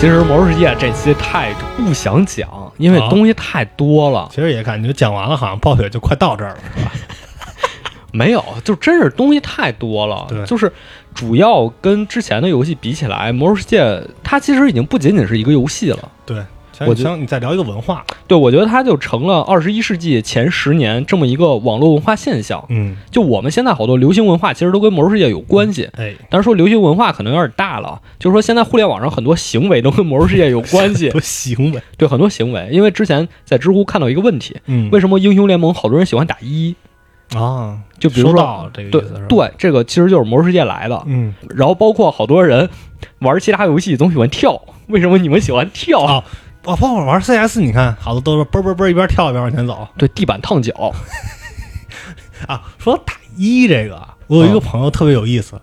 其实《魔兽世界》这期太不想讲，因为啊东西太多了。其实也感觉讲完了，好像暴雪就快到这儿了，是吧？没有，就真是东西太多了。对就是主要跟之前的游戏比起来，《魔兽世界》它其实已经不仅仅是一个游戏了。对，像我觉得你再聊一个文化，对，我觉得它就成了二十一世纪前十年这么一个网络文化现象。嗯，就我们现在好多流行文化，其实都跟《魔兽世界》有关系。哎，但是说流行文化可能有点大了，就是说现在互联网上很多行为都跟《魔兽世界》有关系 多。行为，对，很多行为，因为之前在知乎看到一个问题，嗯为什么英雄联盟好多人喜欢打一？啊，就比如说这个对对，这个其实就是《魔兽世界》来的。嗯，然后包括好多人玩其他游戏总喜欢跳，为什么你们喜欢跳？啊哦，包括玩 CS，你看好多都是嘣嘣嘣一边跳一边往前走对，地板烫脚。啊。说打一这个，我有一个啊朋友特别有意思，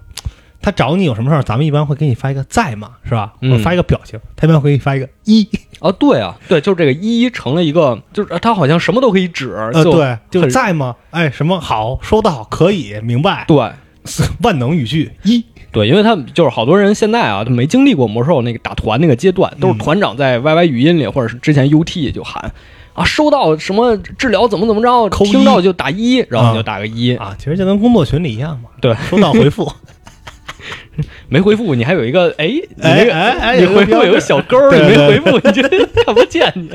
他找你有什么事儿，咱们一般会给你发一个在吗？是吧？嗯或者发一个表情，他一般会给你发一个一，啊，对啊，对，就是这个一成了一个，就是他好像什么都可以指，呃，就对，就在吗？哎，什么好，收到，可以，明白，对 万能语句一，对，因为他们就是好多人现在啊，他没经历过魔兽那个打团那个阶段，都是嗯团长在 YY 语音里或者是之前 UT 就喊啊，收到什么治疗怎么怎么着，扣听到就打一，然后你就啊打个一，啊，其实就跟工作群里一样嘛，对，收到回复，没回复你还有一个哎，你那个哎哎你回复有个小勾儿，你没回复你就 看不见你。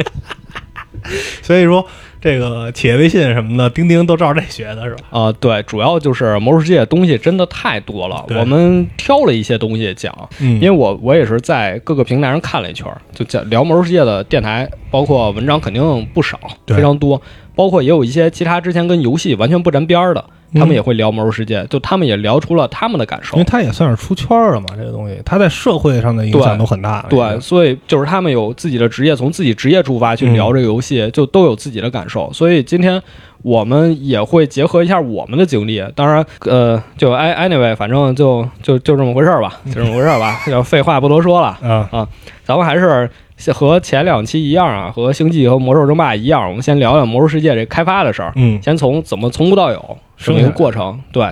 所以说这个企业微信什么的，钉钉都照这学的是吧？啊、对，主要就是魔兽世界的东西真的太多了，我们挑了一些东西讲，嗯。因为我我也是在各个平台上看了一圈，就讲聊魔兽世界的电台，包括文章肯定不少，非常多，包括也有一些其他之前跟游戏完全不沾边儿的，他们嗯也会聊魔兽世界，就他们也聊出了他们的感受因为。他也算是出圈了嘛，这个东西，他在社会上的影响都很大。对，所以就是他们有自己的职业，从自己职业出发去聊这个游戏，就都有自己的感受。所以今天我们也会结合一下我们的经历。当然，呃，就 anyway，反正就就就这么回事儿吧，就这么回事儿吧。要废话不多说了，啊，咱们还是和前两期一样啊，和星际和魔兽争霸一样，我们先聊聊魔兽世界这开发的事儿。嗯，先从怎么从无到有这么一个过程。对，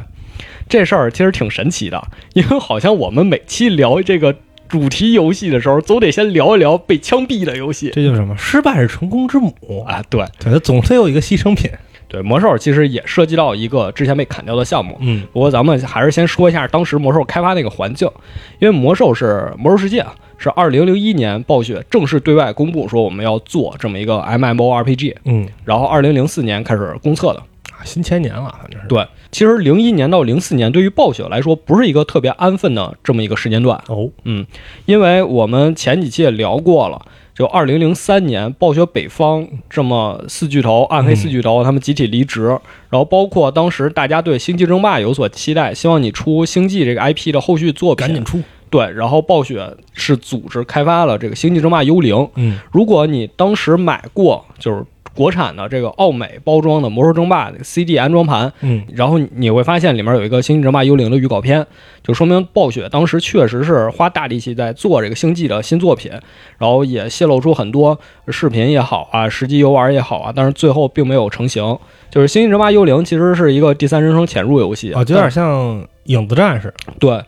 这事儿其实挺神奇的，因为好像我们每期聊这个主题游戏的时候，总得先聊一聊被枪毙的游戏这就是什么？失败是成功之母。啊。对对，它总是有一个牺牲品。对，魔兽其实也涉及到一个之前被砍掉的项目。嗯不过咱们还是先说一下当时魔兽开发那个环境，因为魔兽是魔兽世界啊，是二零零一年暴雪正式对外公布说我们要做这么一个 MMORPG，嗯，然后二零零四年开始公测的。啊新千年了，反正是。对，其实零一年到零四年对于暴雪来说不是一个特别安分的这么一个时间段，哦，嗯，因为我们前几期也聊过了，就二零零三年暴雪北方这么四巨头、暗黑四巨头他们集体离职，然后包括当时大家对星际争霸有所期待，希望你出星际这个 IP 的后续作品，赶紧出。对，然后暴雪是组织开发了这个星际争霸幽灵，嗯如果你当时买过就是国产的这个奥美包装的魔兽争霸 CD 安装盘，嗯然后你会发现里面有一个《星际争霸幽灵》的预告片，就说明暴雪当时确实是花大力气在做这个星际的新作品，然后也泄露出很多视频也好啊，实际游玩也好啊，但是最后并没有成型。就是《星际争霸幽灵》其实是一个第三人称潜入游戏，啊，就有点像影子战士。对。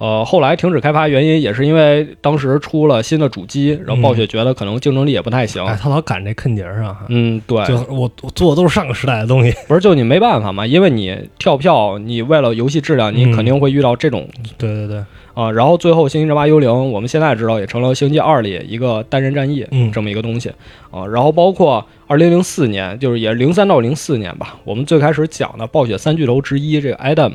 呃，后来停止开发原因也是因为当时出了新的主机，然后暴雪觉得可能竞争力也不太行。哎，他老赶这坑节儿啊。嗯，对，就我我做的都是上个时代的东西。不是就你没办法嘛，因为你跳票，你为了游戏质量，你嗯肯定会遇到这种对对对，啊，然后最后《星际争霸幽灵》，我们现在知道也成了《星际二》里一个单人战役嗯这么一个东西啊。然后包括二零零四年，就是也零三到零四年吧，我们最开始讲的暴雪三巨头之一这个 Adam，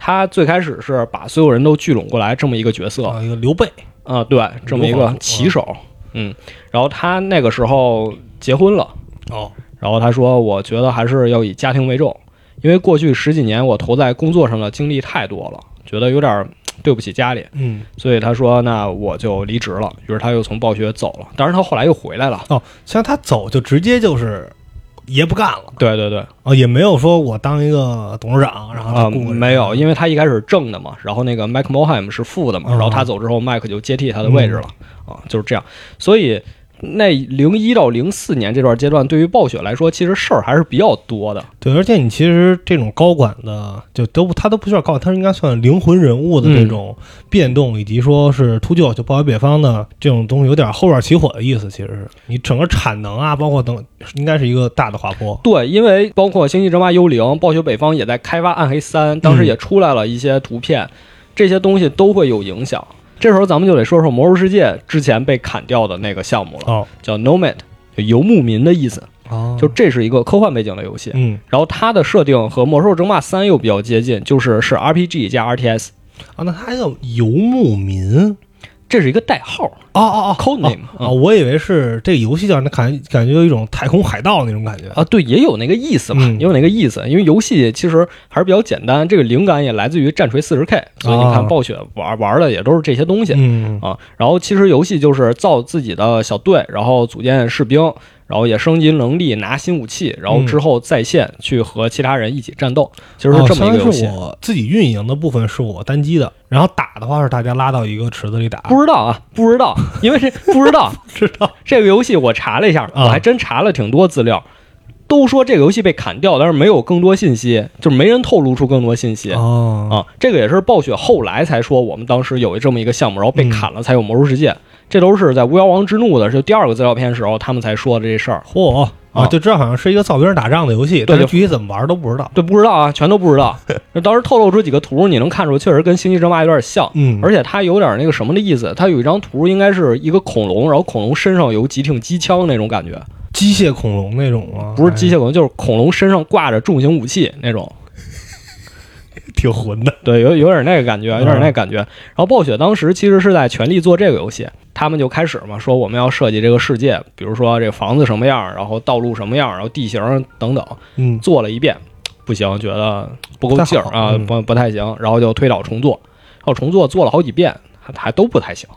他最开始是把所有人都聚拢过来这么一个角色啊，一个刘备。啊，对，这么一个骑手，嗯，然后他那个时候结婚了。哦，然后他说：“我觉得还是要以家庭为重，因为过去十几年我投在工作上的精力太多了，觉得有点儿对不起家里，嗯，所以他说那我就离职了。于是他又从暴雪走了，当然他后来又回来了。哦，像他走就直接就是爷不干了。对对对，哦，也没有说我当一个董事长，然后啊、没有，因为他一开始是正的嘛，然后那个 Mike Moheim 是副的嘛，嗯然后他走之后，Mike 就接替他的位置了啊，就是这样。所以那零一到零四年这段阶段，对于暴雪来说，其实事儿还是比较多的。对，而且你其实这种高管的，就都不他都不需要高管，他应该算灵魂人物的这种变动，以及说是秃鹫就暴雪北方的这种东西，有点后院起火的意思。其实是你整个产能啊，包括等，应该是一个大的滑坡。对，因为包括《星际争霸：幽灵》，暴雪北方也在开发《暗黑三》，当时也出来了一些图片，这些东西都会有影响。这时候咱们就得说说《魔兽世界》之前被砍掉的那个项目了，哦。叫 Nomad，就游牧民的意思。哦。就这是一个科幻背景的游戏，嗯。然后它的设定和《魔兽争霸三》又比较接近，就是是 RPG 加 RTS，啊，那它还叫游牧民这是一个代号哦哦哦，code name 啊，我以为是这个游戏叫那感感觉有一种太空海盗那种感觉啊，对，也有那个意思嘛，嗯也有那个意思。因为游戏其实还是比较简单，这个灵感也来自于战锤四十 K，所以你啊看暴雪玩玩的也都是这些东西。嗯啊，然后其实游戏就是造自己的小队，然后组建士兵，然后也升级能力，拿新武器，然后之后在线去和其他人一起战斗，其实是这么一个游戏。自己运营的部分是我单机的，然后打的话是大家拉到一个池子里打。不知道啊，不知道，因为这不知道 知道这个游戏我查了一下，啊我还真查了挺多资料，都说这个游戏被砍掉，但是没有更多信息，就是没人透露出更多信息。哦啊，这个也是暴雪后来才说，我们当时有这么一个项目，然后被嗯砍了，才有魔兽世界。这都是在《巫妖王之怒》的就第二个资料片时候，他们才说的这事儿。嚯啊啊，就知道好像是一个造兵打仗的游戏，但是具体怎么玩都不知道。对，不知道啊，全都不知道。那当时透露出几个图，你能看出确实跟《星际争霸》有点像，嗯，而且它有点那个什么的意思。它有一张图，应该是一个恐龙，然后恐龙身上有几挺机枪那种感觉，机械恐龙那种吗？不是机械恐龙，就是恐龙身上挂着重型武器那种。哎，挺混的。对，有有点那个感觉，有点那个感觉。然后暴雪当时其实是在全力做这个游戏，他们就开始嘛，说我们要设计这个世界，比如说这个房子什么样，然后道路什么样，然后地形等等，嗯，做了一遍，不行，觉得不够劲儿啊，不不不太行，然后就推倒重做，然后重做做了好几遍，还还都不太行，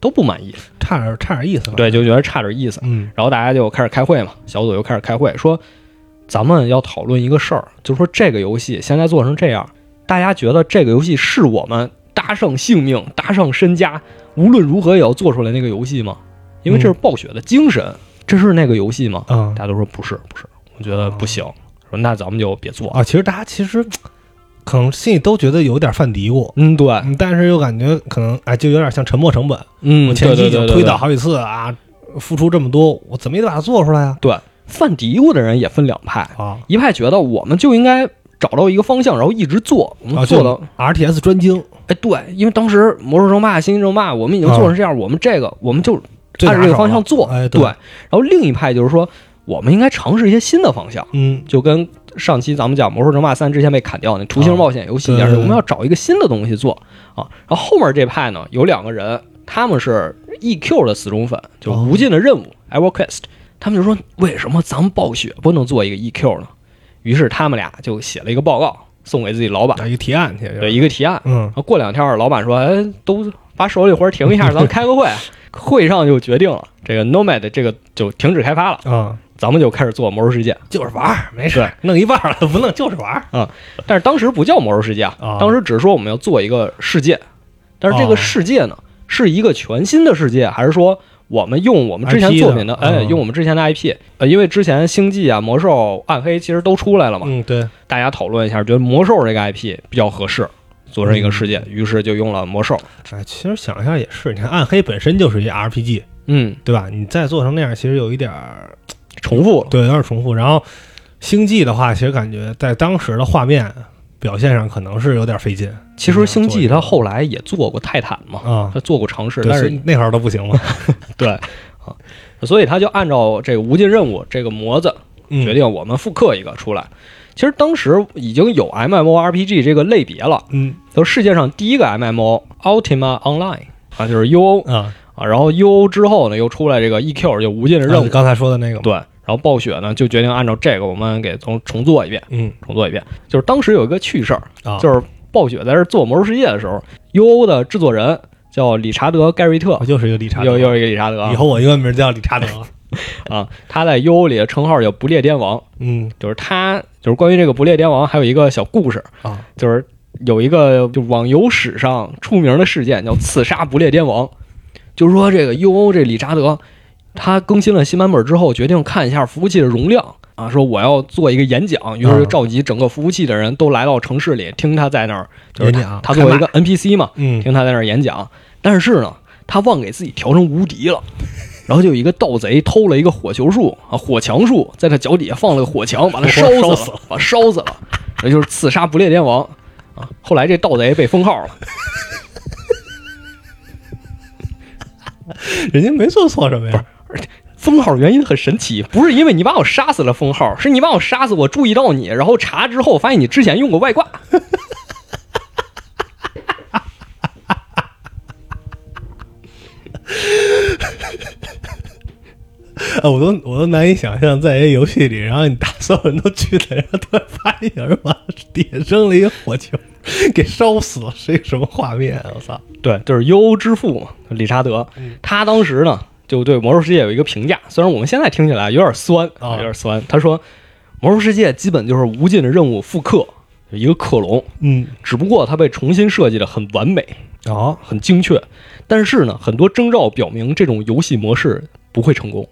都不满意，差点差点意思吧。对，就觉得差点意思。嗯然后大家就开始开会嘛，小组就开始开会，说咱们要讨论一个事儿，就是说这个游戏现在做成这样，大家觉得这个游戏是我们搭上性命、搭上身家，无论如何也要做出来那个游戏吗？因为这是暴雪的精神，这是那个游戏吗？嗯大家都说不是，不是，我觉得不行。说那咱们就别做。啊，其实大家其实可能心里都觉得有点犯嘀咕，嗯，对，嗯但是又感觉可能哎，就有点像沉没成本。嗯，我前期已经推倒好几次啊，付出这么多，我怎么也得把它做出来啊。对，犯嘀咕的人也分两派，啊一派觉得我们就应该找到一个方向，然后一直做，我啊，们做到，RTS 专精，哎，对，因为当时魔兽争霸、星际争霸，我们已经做成这样，我们这个我们就按着这个方向做，哎，对。然后另一派就是说，我们应该尝试一些新的方向，嗯。就跟上期咱们讲《魔兽争霸三》之前被砍掉那图形冒险游戏一样，我们要找一个新的东西做。啊。然后后面这派呢，有两个人，他们是 EQ 的死忠粉，就哦无尽的任务 EverQuest，他们就说为什么咱们暴雪不能做一个 EQ 呢？于是他们俩就写了一个报告，送给自己老板，一个提案去，对一个提案。嗯。然后过两天，老板说：“哎，都把手里活儿停一下，咱们开个会。”会上就决定了，这个 Nomad 这个就停止开发了，啊，咱们就开始做魔兽世界。就是玩儿，没事儿，弄一半了不弄就是玩儿。但是当时不叫魔兽世界啊当时只是说我们要做一个世界。但是这个哦世界呢，是一个全新的世界，还是说我们用我们之前作品的，哎，嗯用我们之前的 IP？呃，因为之前星际啊、魔兽、暗黑其实都出来了嘛，嗯，对，大家讨论一下，觉得魔兽这个 IP 比较合适，做成一个世界，于是就用了魔兽。哎，其实想一下也是，你看暗黑本身就是一 RPG，嗯，对吧？你再做成那样，其实有一点儿重复。对，有点重复。然后星际的话，其实感觉在当时的画面表现上可能是有点费劲其实星际他后来也做过泰坦嘛，啊。他做过尝试，但是那会儿都不行了，对啊，所以他就按照这个无尽任务这个模子嗯决定我们复刻一个出来。其实当时已经有 MMORPG 这个类别了，嗯都世界上第一个 MMO Ultima Online 啊，就是 UO 啊，啊，然后 UO 之后呢又出来这个 EQ 就无尽的任务，啊刚才说的那个，对，然后暴雪呢就决定按照这个我们给重重做一遍，嗯重做一遍。就是当时有一个趣事儿，啊，就是暴雪在这做《魔兽世界》的时候，UO 的制作人叫理查德·盖瑞特我，就是一个理查德，又又是一个理查德啊以后我英文名叫理查德，啊，他在 UO 里的称号叫不列颠王，嗯就是他就是关于这个不列颠王还有一个小故事，啊，就是有一个就网游史上出名的事件叫刺杀不列颠王，就是说这个 UO 这理查德他更新了新版本之后，决定看一下服务器的容量啊，说我要做一个演讲，于是就召集整个服务器的人都来到城市里听他在那儿，就是他他作为一个 NPC 嘛，嗯，听他在那儿演讲。但是呢，他忘给自己调成无敌了。然后就有一个盗贼偷了一个火球术啊，火墙术，在他脚底下放了个火墙，把他烧死了，烧死了把他烧死了，这就是刺杀不列颠王啊。后来这盗贼被封号了，人家没做错什么呀，封号原因很神奇，不是因为你把我杀死了封号，是你把我杀死，我注意到你，然后查之后发现你之前用过外挂。啊，我都我都难以想象，在一个游戏里，然后你打所有人都去了，然后突然发现有人把底下扔了一个火球，给烧死了，是一个什么画面啊？我操！对，就是优欧之父嘛，理查德，他当时呢就对《魔兽世界》有一个评价，虽然我们现在听起来有点酸啊有点酸。他说，《魔兽世界》基本就是无尽的任务复刻，一个克隆，嗯，只不过它被重新设计的很完美、啊，很精确。但是呢，很多征兆表明这种游戏模式不会成功。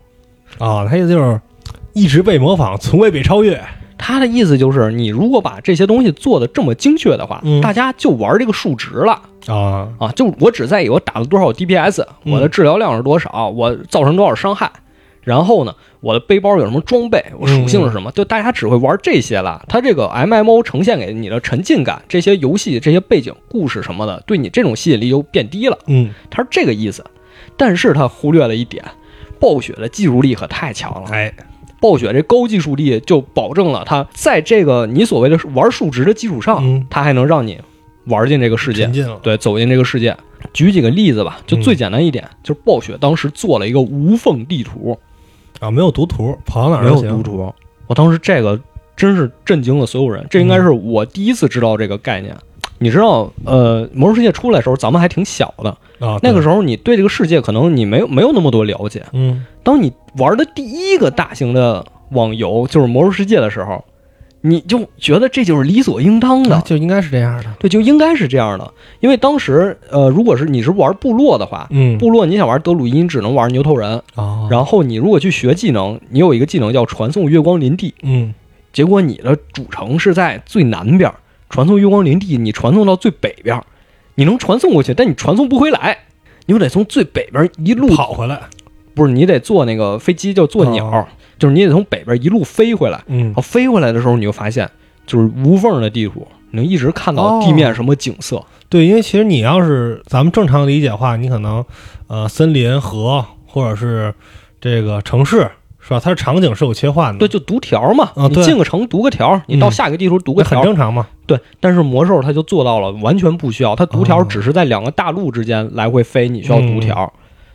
啊，他意思就是一直被模仿，从未被超越。他的意思就是，你如果把这些东西做的这么精确的话，嗯大家就玩这个数值了。啊，啊，就我只在意我打了多少 DPS，嗯我的治疗量是多少，我造成多少伤害，然后呢，我的背包有什么装备，我属性是什么，就大家只会玩这些了。它这个 MMO 呈现给你的沉浸感，这些游戏、这些背景故事什么的，对你这种吸引力就变低了。嗯，它是这个意思，但是他忽略了一点，暴雪的技术力可太强了。哎，暴雪这高技术力就保证了它在这个你所谓的玩数值的基础上，嗯它还能让你玩进这个世界。对，走进这个世界。举几个例子吧，就最简单一点，就是暴雪当时做了一个无缝地图，啊，没有读图，跑到哪儿没有读图。我当时这个真是震惊了所有人，这应该是我第一次知道这个概念。你知道，呃，魔兽世界出来的时候，咱们还挺小的，啊。那个时候，你对这个世界可能你没有没有那么多了解。嗯，当你玩的第一个大型的网游就是魔兽世界的时候，你就觉得这就是理所应当的啊，就应该是这样的。对，就应该是这样的。因为当时，呃，如果是你是玩部落的话，嗯，部落你想玩德鲁伊，你只能玩牛头人。啊，然后你如果去学技能，你有一个技能叫传送月光林地，嗯，结果你的主城是在最南边，传送月光林地，你传送到最北边，你能传送过去，但你传送不回来，你就得从最北边一路跑回来。不是你得坐那个飞机，叫坐鸟，哦就是你得从北边一路飞回来。嗯然后飞回来的时候，你就发现就是无缝的地图，你能一直看到地面什么景色。对，因为其实你要是咱们正常理解的话，你可能呃森林、河或者是这个城市是吧？它的场景是有切换的，对，就读条嘛，你进个城读个条，你到下一个地图读个那很条，正常嘛。对。但是魔兽它就做到了，完全不需要，它读条哦只是在两个大陆之间来回飞，你需要读嗯条，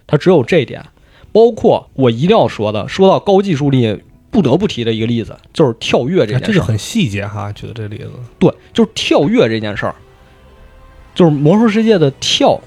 它只有这一点。包括我一定要说的，说到高技术力，不得不提的一个例子就是跳跃这件事这就很细节哈，举的这例子。对，就是跳跃这件事儿，就是魔兽世界的跳。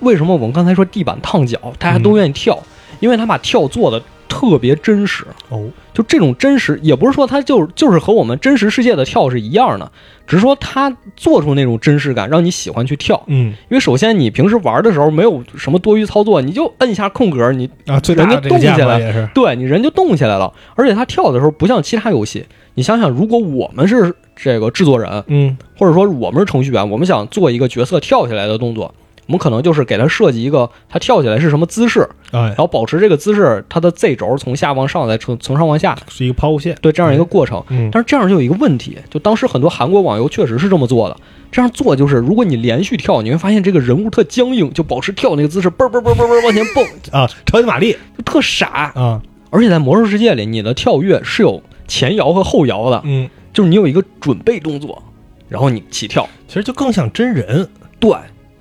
为什么我们刚才说地板烫脚，大家都愿意跳？因为他把跳做的特别真实。哦，就这种真实，也不是说他就就是和我们真实世界的跳是一样的，只是说他做出那种真实感，让你喜欢去跳。嗯因为首先你平时玩的时候没有什么多余操作，你就摁一下空格，你啊，最大人家的这个架动起来。对你人就动起来了。而且他跳的时候不像其他游戏，你想想，如果我们是这个制作人，嗯或者说我们是程序员，我们想做一个角色跳起来的动作，我们可能就是给它设计一个它跳起来是什么姿势，哎然，后保持这个姿势，它的 Z 轴从下往上，再从从上往下，是一个抛物线。对这样一个过程。嗯但是这样就有一个问题，就当时很多韩国网游确实是这么做的。这样做就是，如果你连续跳，你会发现这个人物特僵硬，就保持跳那个姿势，嘣嘣嘣嘣嘣往前蹦，啊，超级玛丽就特傻。啊，而且在魔兽世界里，你的跳跃是有前摇和后摇的，嗯，就是你有一个准备动作，然后你起跳，其实就更像真人。对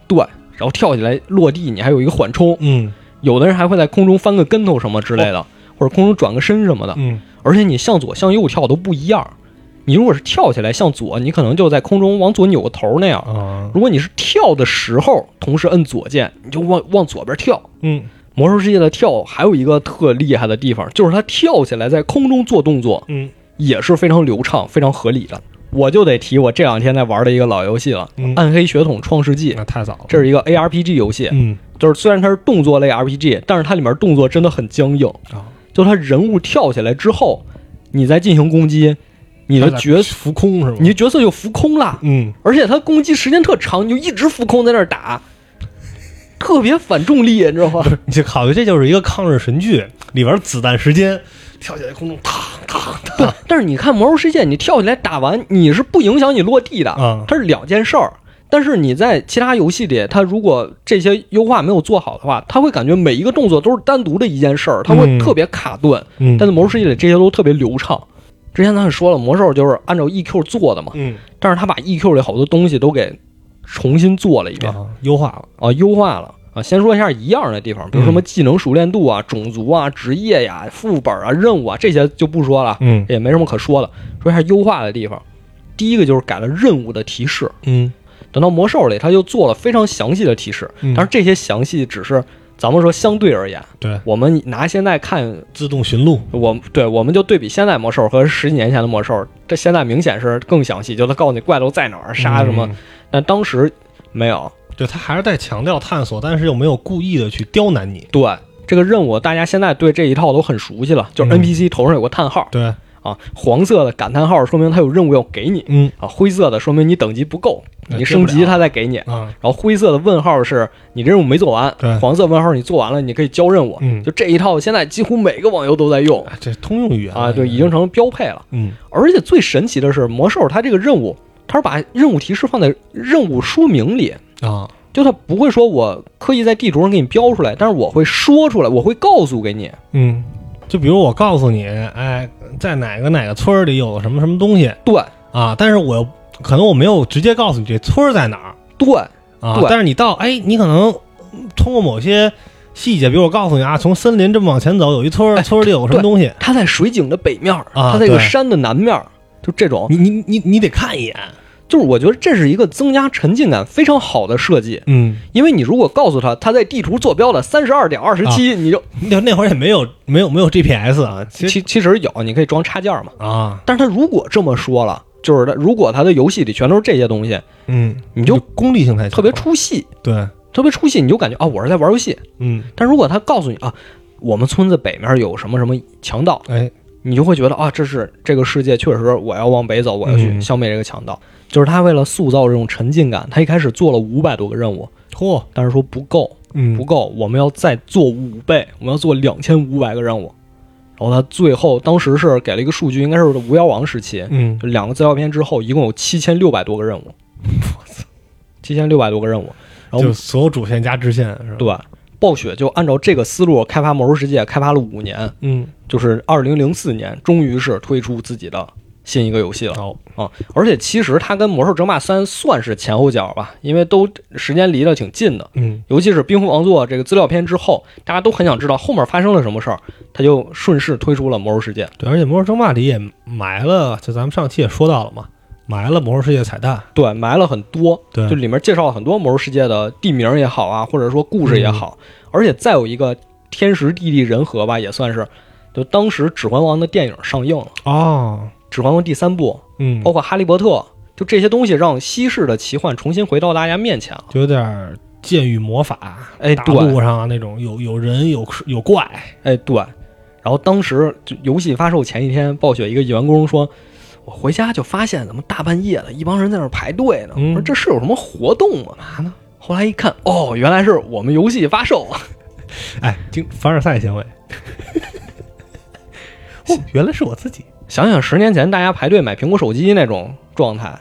对，然后跳起来落地，你还有一个缓冲。嗯有的人还会在空中翻个跟头什么之类的，或者空中转个身什么的。嗯而且你向左向右跳都不一样。你如果是跳起来向左，你可能就在空中往左扭个头那样；啊，如果你是跳的时候同时摁左键，你就往往左边跳。嗯魔兽世界的跳还有一个特厉害的地方，就是它跳起来在空中做动作嗯，也是非常流畅、非常合理的。我就得提我这两天在玩的一个老游戏了，嗯《暗黑血统创世纪》。那太早了。这是一个 ARPG 游戏，嗯就是虽然它是动作类 RPG，但是它里面动作真的很僵硬。啊，就它人物跳起来之后，你再进行攻击，你的角色浮空是吗？你的角色就浮空了，嗯而且它攻击时间特长，你就一直浮空在那儿打，特别反重力，你知道吗你就考虑这就是一个抗日神剧里边子弹时间，跳起来空中嘡嘡对，但是你看《魔兽世界》，你跳起来打完，你是不影响你落地的，啊它是两件事儿。但是你在其他游戏里，它如果这些优化没有做好的话，它会感觉每一个动作都是单独的一件事儿，它会嗯特别卡顿。嗯但在《魔兽世界》里，这些都特别流畅。之前咱也说了，魔兽就是按照 EQ 做的嘛，嗯但是他把 EQ 里好多东西都给重新做了一遍啊，优化了。啊，优化了啊。先说一下一样的地方，比如嗯什么技能熟练度啊、种族啊、职业呀、副本啊、任务啊这些就不说了，嗯也没什么可说的。说一下优化的地方，第一个就是改了任务的提示。嗯等到魔兽里，他就做了非常详细的提示，嗯当然这些详细只是咱们说相对而言，对，我们拿现在看自动寻路。我对，我们就对比现在魔兽和十几年前的魔兽，这现在明显是更详细，就他告诉你怪都在哪儿，杀什么。嗯但当时没有。对他还是在强调探索，但是又没有故意的去刁难你。对这个任务，大家现在对这一套都很熟悉了，就是嗯 NPC 头上有个叹号、对，啊，黄色的感叹号说明它有任务要给你嗯啊，灰色的说明你等级不够，哎你升级接不了它再给你。啊，然后灰色的问号是你任务没做完对，黄色问号你做完了，你可以交任务。嗯就这一套，现在几乎每个网游都在用哎这通用语言啊，对，已经成标配了。嗯而且最神奇的是，魔兽它这个任务，它是把任务提示放在任务说明里，啊。就他不会说我刻意在地图上给你标出来，但是我会说出来，我会告诉给你。嗯，就比如我告诉你，哎，在哪个哪个村里有什么什么东西对。啊，但是我又可能我没有直接告诉你这村在哪儿对。啊对，但是你到哎，你可能通过某些细节，比如我告诉你啊，从森林这么往前走，有一村村儿里有什么东西，它在水井的北面，啊它在一个山的南面，就这种，你你你你得看一眼，就是我觉得这是一个增加沉浸感非常好的设计。嗯，因为你如果告诉他他在地图坐标的三十二点二十七，你就 那那会儿也没有没有没有 GPS 啊，其实其其实有，你可以装插件嘛。啊，但是他如果这么说了，就是他如果他的游戏里全都是这些东西，嗯，你就功利性太强，特别出戏，对，特别出戏，你就感觉啊，我是在玩游戏。嗯，但如果他告诉你啊，我们村子北面有什么什么强盗，哎，你就会觉得啊，这是这个世界确实我要往北走，我要去嗯消灭这个强盗。就是他为了塑造这种沉浸感，他一开始做了五百多个任务，嚯，但是说不够，嗯，不够，我们要再做五倍，我们要做两千五百个任务。然后他最后当时是给了一个数据，应该是无妖王时期，嗯就两个资料片之后，一共有七千六百多个任务。我操 七千六百多个任务，然后就所有主线加支线是吧？对，暴雪就按照这个思路开发《魔兽世界》，开发了五年，嗯，就是二零零四年，终于是推出自己的新一个游戏了。哦，啊！而且其实它跟《魔兽争霸三》算是前后脚吧，因为都时间离得挺近的。嗯。尤其是《冰封王座》这个资料片之后，大家都很想知道后面发生了什么事儿，它就顺势推出了《魔兽世界》。对，而且《魔兽争霸》里也埋了，就咱们上期也说到了嘛，埋了《魔兽世界》彩蛋，对，埋了很多，对。就里面介绍了很多魔兽世界的地名也好啊，或者说故事也好，而且再有一个天时地利人和吧，也算是，就当时《指环王》的电影上映了，哦，《指环王》第三部，嗯，包括《哈利波特》，就这些东西让西式的奇幻重新回到大家面前了。就有点剑与魔法，大哎对陆上啊那种有有人有有怪，哎，对。然后当时就游戏发售前一天，暴雪一个员工说：“我回家就发现怎么大半夜的一帮人在那儿排队呢？嗯我说这是有什么活动吗？嘛呢？后来一看，哦，原来是我们游戏发售。哎，经凡尔赛行为。哦，原来是我自己。想想十年前大家排队买苹果手机那种状态，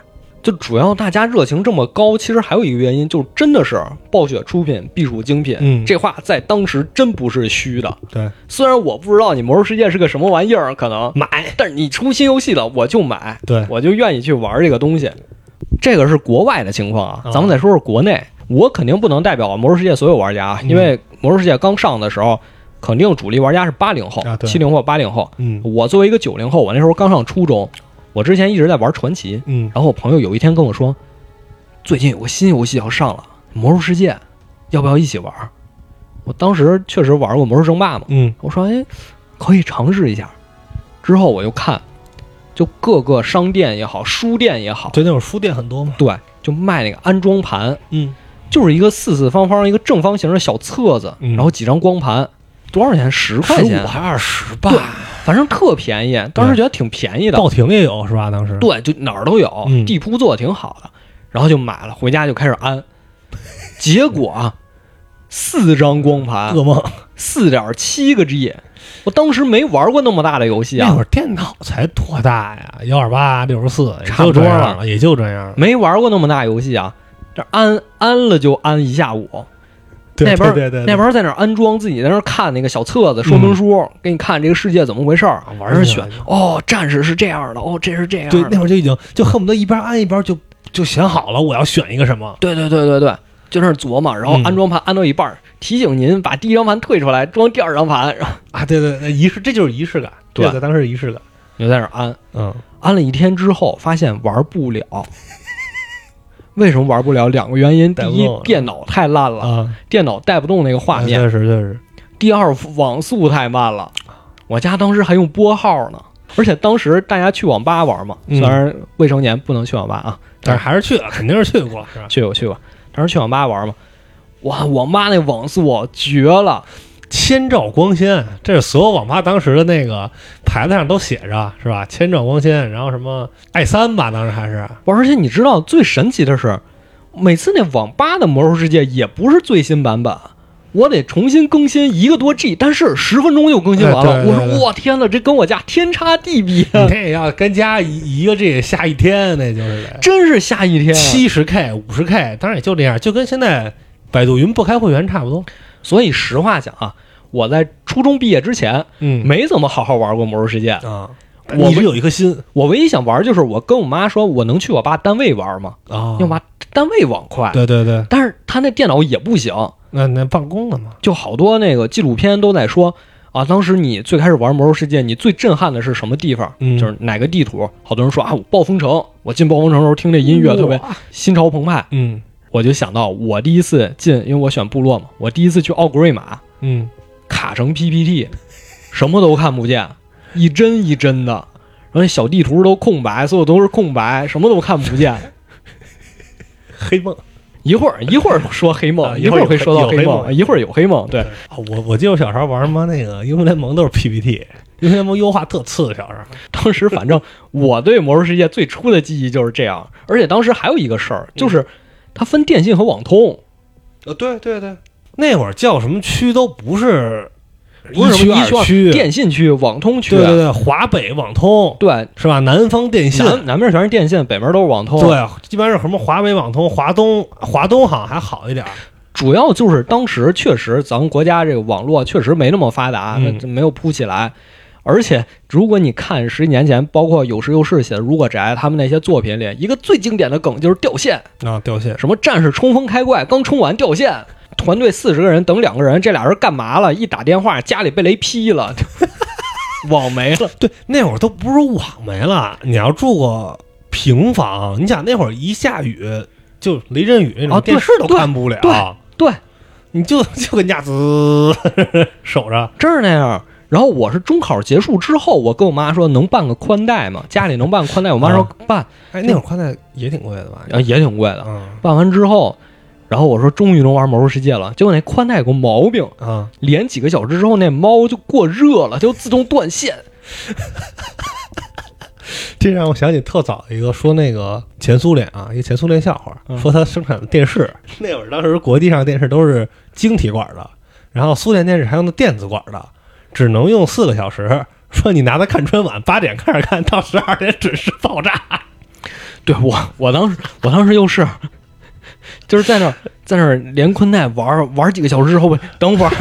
就主要大家热情这么高，其实还有一个原因，就真的是暴雪出品必属精品。嗯这话在当时真不是虚的。对，虽然我不知道你魔兽世界是个什么玩意儿，可能，买。但是你出新游戏了，我就买，对，我就愿意去玩这个东西。这个是国外的情况啊，啊咱们再说说国内。我肯定不能代表魔兽世界所有玩家因为魔兽世界刚上的时候，肯定主力玩家是八零后七零后、八零后。嗯。我作为一个九零后，我那时候刚上初中，我之前一直在玩传奇，嗯，然后我朋友有一天跟我说，最近有个新游戏要上了，《魔兽世界》，要不要一起玩？我当时确实玩过《魔兽争霸》嘛，嗯。我说哎，可以尝试一下。之后我就看，就各个商店也好，书店也好，对，那会儿书店很多嘛。对，就卖那个安装盘，嗯，就是一个四四方方一个正方形的小册子，嗯。然后几张光盘，多少钱？十块钱十五，还二十吧？反正特便宜，当时觉得挺便宜的。报亭也有是吧？当时对，就哪儿都有，嗯地铺做的挺好的，然后就买了，回家就开始安。结果啊，四张光盘，噩梦。四点七个 G，我当时没玩过那么大的游戏啊那会，儿电脑才多大呀？幺二八、六十四，也差不多了了，也就这样。没玩过那么大游戏啊。这安安了就安一下午，对那边对对对，那边在那儿安装，自己在那儿看那个小册子、说明书，给你看这个世界怎么回事儿，嗯玩在那儿选哦，战士是这样的，哦，这是这样对的，那会儿就已经就恨不得一边安一边就就想好了，我要选一个什么。对对对对对，就那儿琢磨，然后嗯安装盘安到一半儿，提醒您把第一张盘退出来，装第二张盘，然后啊，对对，那仪式，这就是仪式感。对这在当时是仪式感。你就在那儿安。嗯，安了一天之后，发现玩不了。为什么玩不了？两个原因：第一电脑太烂了，啊，电脑带不动那个画面；确实确实。第二，网速太慢了。我家当时还用拨号呢，而且当时大家去网吧玩嘛，嗯虽然未成年不能去网吧啊，但是还是去了，肯定是去过，是吧？去过去过，当时去网吧玩嘛，哇，网吧那网速绝了，千兆光纤，这是所有网吧当时的那个牌子上都写着，是吧？千兆光纤，然后什么 i 三吧，当时还是而且你知道最神奇的是，每次那网吧的魔兽世界也不是最新版本。我得重新更新一个多 G，但是十分钟就更新完了。哎对对对我说我天呐，这跟我家天差地别，你这要跟家一一个 G 下一天，那就是得真是下一天。七十 K、五十 K，当然也就这样，就跟现在百度云不开会员差不多。所以实话讲啊，我在初中毕业之前嗯没怎么好好玩过魔兽世界。啊，我一直有一颗心我唯一想玩就是我跟我妈说，我能去我爸单位玩吗？啊因为我妈单位网快，对对对，但是他那电脑也不行。那那办公的嘛，就好多那个纪录片都在说啊，当时你最开始玩魔兽世界，你最震撼的是什么地方？嗯就是哪个地图？好多人说啊，我暴风城，我进暴风城的时候听这音乐特别心潮澎湃，嗯我就想到我第一次进，因为我选部落嘛，我第一次去奥格瑞玛，嗯，卡成 PPT，什么都看不见，一帧一帧的，然后小地图都空白，所有都是空白，什么都看不见。黑梦一会儿一会儿说黑梦，啊一会儿会说到黑梦梦，一会儿有黑梦，对。啊，我我记得我小时候玩什么那个英雄联盟都是 PPT，英雄联盟优化特次，小时候当时反正我对魔兽世界最初的记忆就是这样，而且当时还有一个事儿，就是它分电信和网通，呃，对对对，那会儿叫什么区都不是不是什区么一区电信区、网通区，对对对，华北网通对是吧？南方电信。南南边全是电信，北边都是网通。，对，基本上是什么华北网通、华东、华东好像还好一点儿。主要就是当时确实咱们国家这个网络确实没那么发达，嗯那没有铺起来。而且，如果你看十几年前，包括有时有事写的《如果宅》他们那些作品里，一个最经典的梗就是掉线，啊，掉线。什么战士冲锋开怪，刚冲完掉线，团队四十个人等两个人，这俩人干嘛了？一打电话，家里被雷劈了，网没了。对，那会儿都不是网没了，你要住过平房，你想那会儿一下雨就雷阵雨那种电视都看不了，对对，你就就跟家滋守着。真是那样。然后我是中考结束之后，我跟我妈说能办个宽带吗？家里能办宽带，我妈说办，哎，那会儿宽带也挺贵的吧？啊也挺贵的。嗯办完之后，然后我说终于能玩魔兽世界了，结果那宽带有个毛病，啊，连几个小时之后那猫就过热了，就自动断线。这让我想起特早一个说那个前苏联啊，一个前苏联笑话，嗯说他生产的电视，那会儿当时国际上电视都是晶体管的，然后苏联电视还用的电子管的，只能用四个小时。说你拿它看春晚，八点开始看到十二点准时爆炸。对我，我当时我当时又是，就是在那儿在那儿连宽带玩玩几个小时之后，等会儿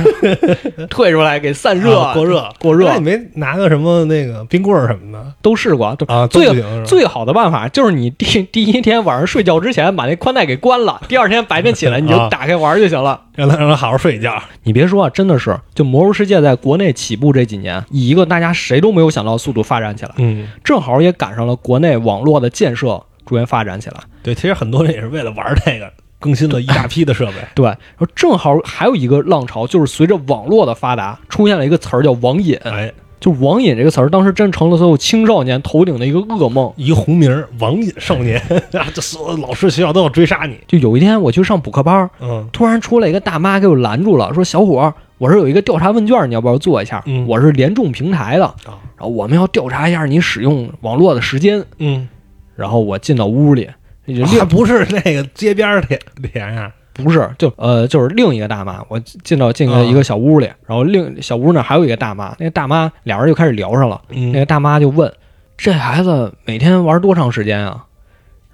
退出来给散热、啊过热过热那你没拿个什么那个冰棍儿什么的都试过。都啊？最最好的办法就是你第第一天晚上睡觉之前把那宽带给关了，第二天白天起来你就啊打开玩就行了。让他让他好好睡一觉。你别说啊，真的是，就魔兽世界在国内起步这几年，以一个大家谁都没有想到的速度发展起来，嗯，正好也赶上了国内网络的建设逐渐发展起来。对，其实很多人也是为了玩这个，更新了一大批的设备。对，然后正好还有一个浪潮，就是随着网络的发达，出现了一个词儿叫网瘾，哎，就网瘾这个词儿，当时真成了所有青少年头顶的一个噩梦。一个红名儿网瘾少年 啊，这所有老师学校都要追杀你。就有一天我去上补课班，嗯突然出来一个大妈给我拦住了，说：“小伙儿，我这有一个调查问卷，你要不要做一下？嗯我是联众平台的，啊然后我们要调查一下你使用网络的时间。嗯，”然后我进到屋里，另还不是那个街边儿连连啊，不是就呃就是另一个大妈，我进到进了一个小屋里，然后另小屋那还有一个大妈，那个大妈俩人就开始聊上了。那嗯个大妈就问：“这孩子每天玩多长时间啊？”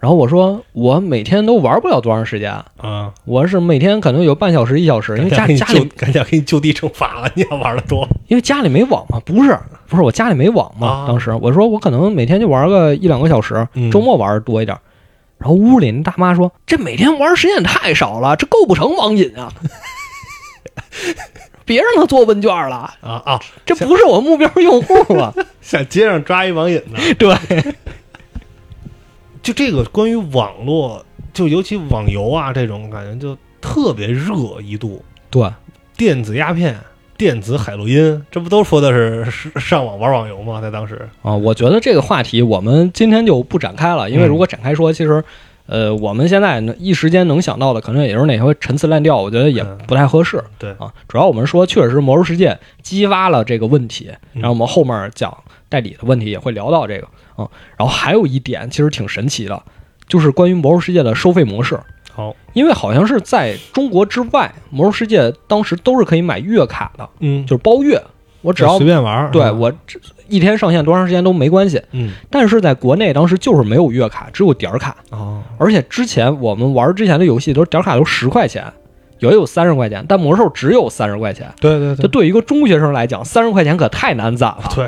然后我说：“我每天都玩不了多长时间，啊，我是每天可能有半小时一小时，因为家赶紧给你家里就赶紧给你就地正法了，你要玩的多因为家里没网嘛，不是不是我家里没网嘛。啊当时我说我可能每天就玩个一两个小时，嗯周末玩的多一点。然后屋里那大妈说：“这每天玩时间也太少了，这构不成网瘾啊！别让他做问卷了，啊啊，这不是我目标用户啊！在街上抓一网瘾呢。对，就这个关于网络，就尤其网游啊这种感觉就特别热一度，对，电子鸦片、电子海洛因，这不都说的是是上网玩网游吗？在当时，啊，我觉得这个话题我们今天就不展开了，因为嗯如果展开说，其实，呃，我们现在呢一时间能想到的，可能也就是那些陈词滥调，我觉得也嗯不太合适对，啊。主要我们说，确实是《魔兽世界》激发了这个问题，嗯然后我们后面讲代理的问题也会聊到这个啊。然后还有一点其实挺神奇的，就是关于《魔兽世界》的收费模式。好，因为好像是在中国之外，《魔兽世界》当时都是可以买月卡的，嗯，就是包月，我只要随便玩儿，对我一天上线多长时间都没关系。嗯。但是在国内当时就是没有月卡，只有点儿卡，哦，而且之前我们玩之前的游戏都是点儿卡都十块钱，有也有三十块钱，但魔兽只有三十块钱。对对对。这对于一个中学生来讲，三十块钱可太难攒了。对，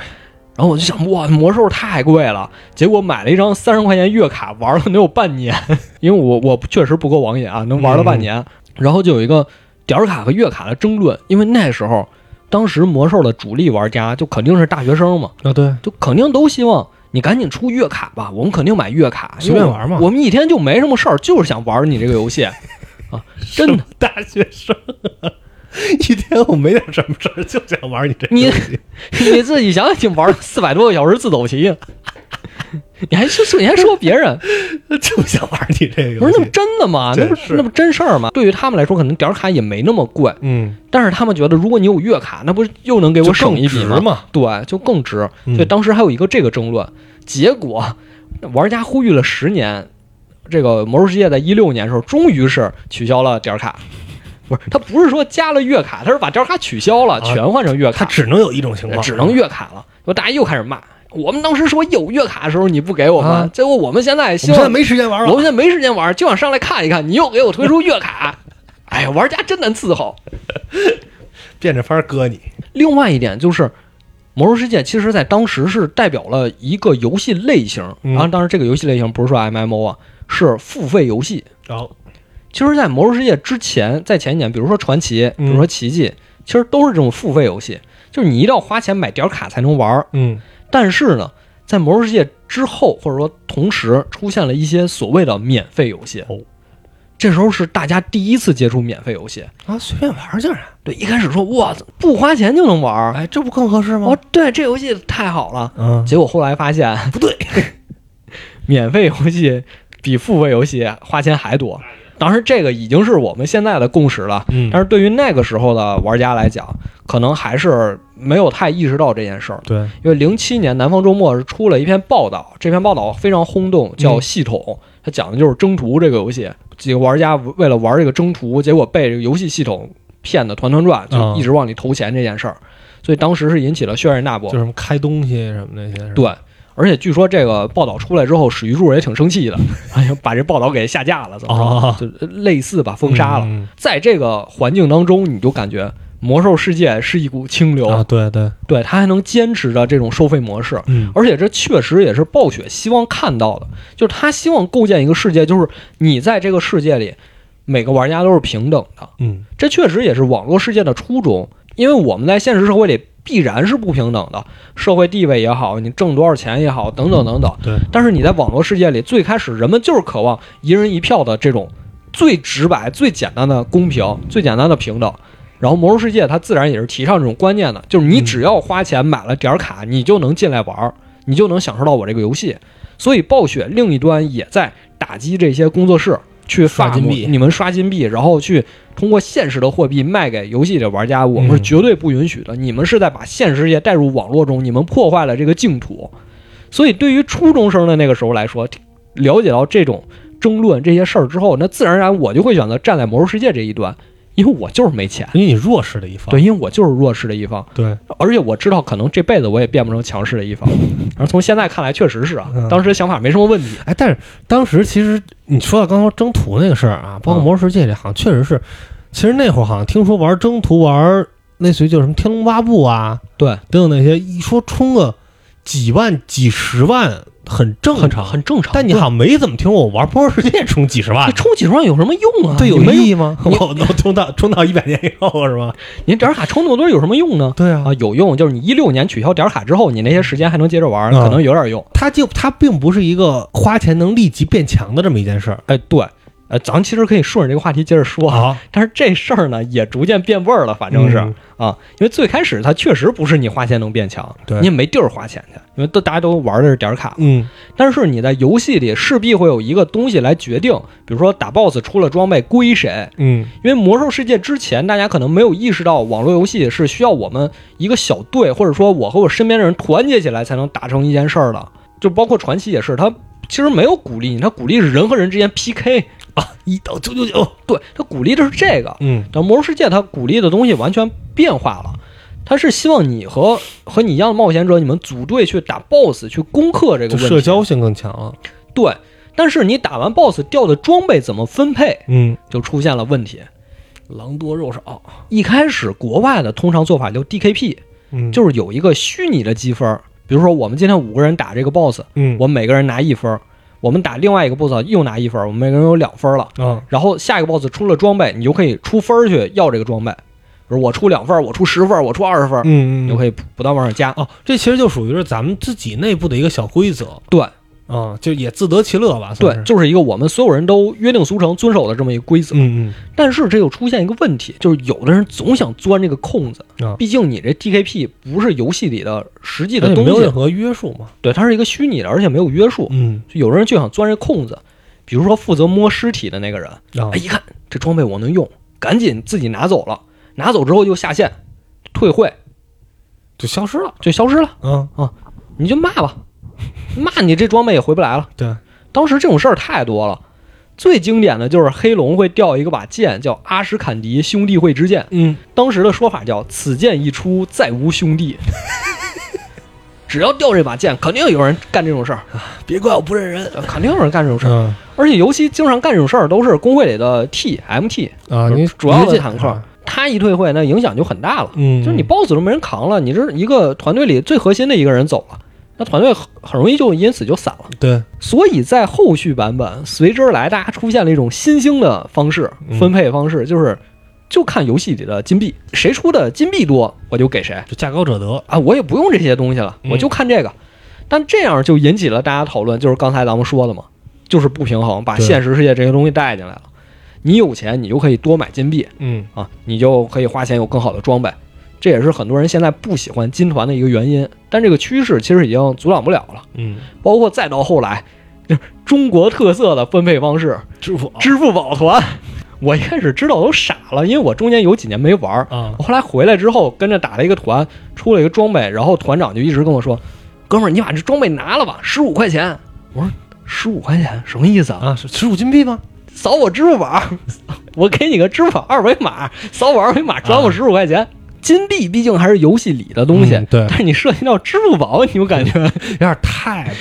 然后我就想，哇，魔兽太贵了。结果买了一张三十块钱月卡，玩了能有半年，因为我我确实不够网瘾啊，能玩了半年。然后就有一个点卡和月卡的争论，因为那时候当时魔兽的主力玩家就肯定是大学生嘛，啊对，就肯定都希望你赶紧出月卡吧，我们肯定买月卡，随便玩嘛我我们一天就没什么事儿，就是想玩你这个游戏啊，真的。大学生。一天我没点什么事儿，就想玩你这你 你自己想想，你玩了四百多个小时自走棋，你还说你还说别人，就想玩你这个游不是那不。真的吗？那不是那不真事儿吗？对于他们来说，可能点儿卡也没那么贵，嗯，但是他们觉得，如果你有月卡，那不是又能给我省一笔吗？对，就更值。嗯所以当时还有一个这个争论，结果玩家呼吁了十年，这个《魔兽世界》在一六年的时候，终于是取消了点儿卡。不是，他不是说加了月卡，他是把点儿卡取消了，啊全换成月卡，他只能有一种情况，只能月卡了。说大家又开始骂，我们当时说有月卡的时候你不给我们，啊结果我们现在现在没时间玩了。我们现在没时间玩，就想上来看一看，你又给我推出月卡，哎呀，玩家真难伺候。变着法儿割你。另外一点就是，《魔兽世界》其实在当时是代表了一个游戏类型，嗯然后当然这个游戏类型不是说 MMO 啊，是付费游戏。然后，其实，在《魔兽世界》之前，在前几年，比如说传奇，比如说奇迹，其实都是这种付费游戏，就是你一定要花钱买点卡才能玩儿。嗯，但是呢，在《魔兽世界》之后，或者说同时出现了一些所谓的免费游戏。哦，这时候是大家第一次接触免费游戏。啊，随便玩儿竟然，对，一开始说哇，不花钱就能玩儿，哎，这不更合适吗？哦，对，这游戏太好了。嗯，结果后来发现不对，免费游戏比付费游戏花钱还多。当时，这个已经是我们现在的共识了。嗯但是对于那个时候的玩家来讲，可能还是没有太意识到这件事儿。对，因为零七年南方周末是出了一篇报道，这篇报道非常轰动，叫《嗯系统》，它讲的就是征途这个游戏。几个玩家为了玩这个征途，结果被这个游戏系统骗得团团转，就啊一直往里投钱这件事儿，所以当时是引起了轩然大波就。什么开东西什么那些，对，而且据说这个报道出来之后，史玉柱也挺生气的，哎呀，把这报道给下架了，怎么哦着？就类似吧，封杀了。嗯在这个环境当中，你就感觉魔兽世界是一股清流，啊，对对，对它还能坚持着这种收费模式。嗯，而且这确实也是暴雪希望看到的，就是他希望构建一个世界，就是你在这个世界里，每个玩家都是平等的。嗯，这确实也是网络世界的初衷，因为我们在现实社会里必然是不平等的，社会地位也好，你挣多少钱也好，等等等等。对，但是你在网络世界里，最开始人们就是渴望一人一票的这种最直白、最简单的公平、最简单的平等。然后魔兽世界它自然也是提倡这种观念的，就是你嗯只要花钱买了点儿卡，你就能进来玩儿，你就能享受到我这个游戏。所以暴雪另一端也在打击这些工作室，去刷金币你们刷金币，然后去通过现实的货币卖给游戏里的玩家，我们是嗯绝对不允许的。你们是在把现实世界带入网络中，你们破坏了这个净土。所以对于初中生的那个时候来说，了解到这种争论这些事儿之后，那自然而然我就会选择站在魔兽世界这一端，因为我就是没钱。因为你弱势的一方，对，因为我就是弱势的一方，对，而且我知道可能这辈子我也变不成强势的一方。而从现在看来，确实是啊嗯，当时想法没什么问题。哎，但是当时其实你说到刚刚征途那个事儿啊，包括嗯魔兽世界里，好像确实是，其实那会儿好像听说玩征途玩类似于就是什么天龙八部啊对，等等那些，一说充个几万几十万很正常，很正常。但你好像没怎么听过我玩魔兽世界充几十万你，充几十万有什么用啊？对，有意义吗？你 我能充到充到一百年以后是吗？您点儿卡充那么多有什么用呢？对啊啊，有用，就是你一六年取消点儿卡之后，你那些时间还能接着玩，啊可能有点用。它就它并不是一个花钱能立即变强的这么一件事儿。哎，对，呃，咱其实可以顺着这个话题接着说啊。但是这事儿呢，也逐渐变味儿了，反正是、嗯啊，因为最开始它确实不是你花钱能变强，你也没地儿花钱去，因为都大家都玩的是点儿卡。嗯但是你在游戏里势必会有一个东西来决定，比如说打 BOSS 出了装备归谁，嗯因为魔兽世界之前大家可能没有意识到网络游戏是需要我们一个小队，或者说我和我身边的人团结起来才能达成一件事儿的，就包括传奇也是，它其实没有鼓励你，它鼓励是人和人之间 PK，啊，一到九九九，对，他鼓励的是这个。嗯但魔兽世界它鼓励的东西完全变化了，他是希望你和和你一样的冒险者，你们组队去打 BOSS，去攻克这个就问题。社交性更强了。对，但是你打完 BOSS 掉的装备怎么分配，嗯，就出现了问题。狼多肉少。一开始国外的通常做法就 DKP，嗯，就是有一个虚拟的积分，比如说我们今天五个人打这个 BOSS，嗯我们每个人拿一分儿，我们打另外一个 BOSS 又拿一分，我们每个人有两分了。嗯然后下一个 BOSS 出了装备，你就可以出分儿去要这个装备。比如我出两份，我出十份，我出二十份，嗯你就可以不不断往上加。哦，这其实就属于是咱们自己内部的一个小规则对啊，就也自得其乐吧。对就是一个我们所有人都约定俗成遵守的这么一个规则。嗯但是这又出现一个问题，就是有的人总想钻这个空子。毕竟你这 DKP 不是游戏里的实际的东西，没有任何约束嘛。对，它是一个虚拟的，而且没有约束。嗯就有人就想钻这空子，比如说负责摸尸体的那个人，啊哎，一看这装备我能用，赶紧自己拿走了，拿走之后就下线，退会就消失了。就消失了，啊，你就骂吧，骂你这装备也回不来了。对，当时这种事儿太多了，最经典的就是黑龙会掉一个把剑，叫阿什坎迪兄弟会之剑，嗯当时的说法叫此剑一出，再无兄弟。只要掉这把剑，肯定有人干这种事儿，别怪我不认人。肯定有人干这种事儿。嗯而且尤其经常干这种事儿，都是工会里的 T、MT，啊，你主要的坦克，他一退会，那影响就很大了。嗯，就是你 BOSS 都没人扛了，你这一个团队里最核心的一个人走了，那团队很很容易就因此就散了。对，所以在后续版本随之而来，大家出现了一种新兴的方式嗯分配方式，就是就看游戏里的金币，谁出的金币多，我就给谁就价高者得。啊，我也不用这些东西了，嗯我就看这个。但这样就引起了大家讨论，就是刚才咱们说的嘛，就是不平衡，把现实世界这些东西带进来了。你有钱，你就可以多买金币嗯啊，你就可以花钱有更好的装备。这也是很多人现在不喜欢金团的一个原因。但这个趋势其实已经阻挡不了了。嗯，包括再到后来，就是中国特色的分配方式，支付支付宝团。我一开始知道都傻了，因为我中间有几年没玩儿。啊我后来回来之后，跟着打了一个团，出了一个装备，然后团长就一直跟我说：“哥们儿，你把这装备拿了吧，十五块钱。”我说：“十五块钱什么意思啊？啊，是十五金币吗？扫我支付宝，我给你个支付宝二维码，扫我二维码转我十五块钱。金币毕竟还是游戏里的东西，嗯对。但是你涉及到支付宝，你就感觉？有点太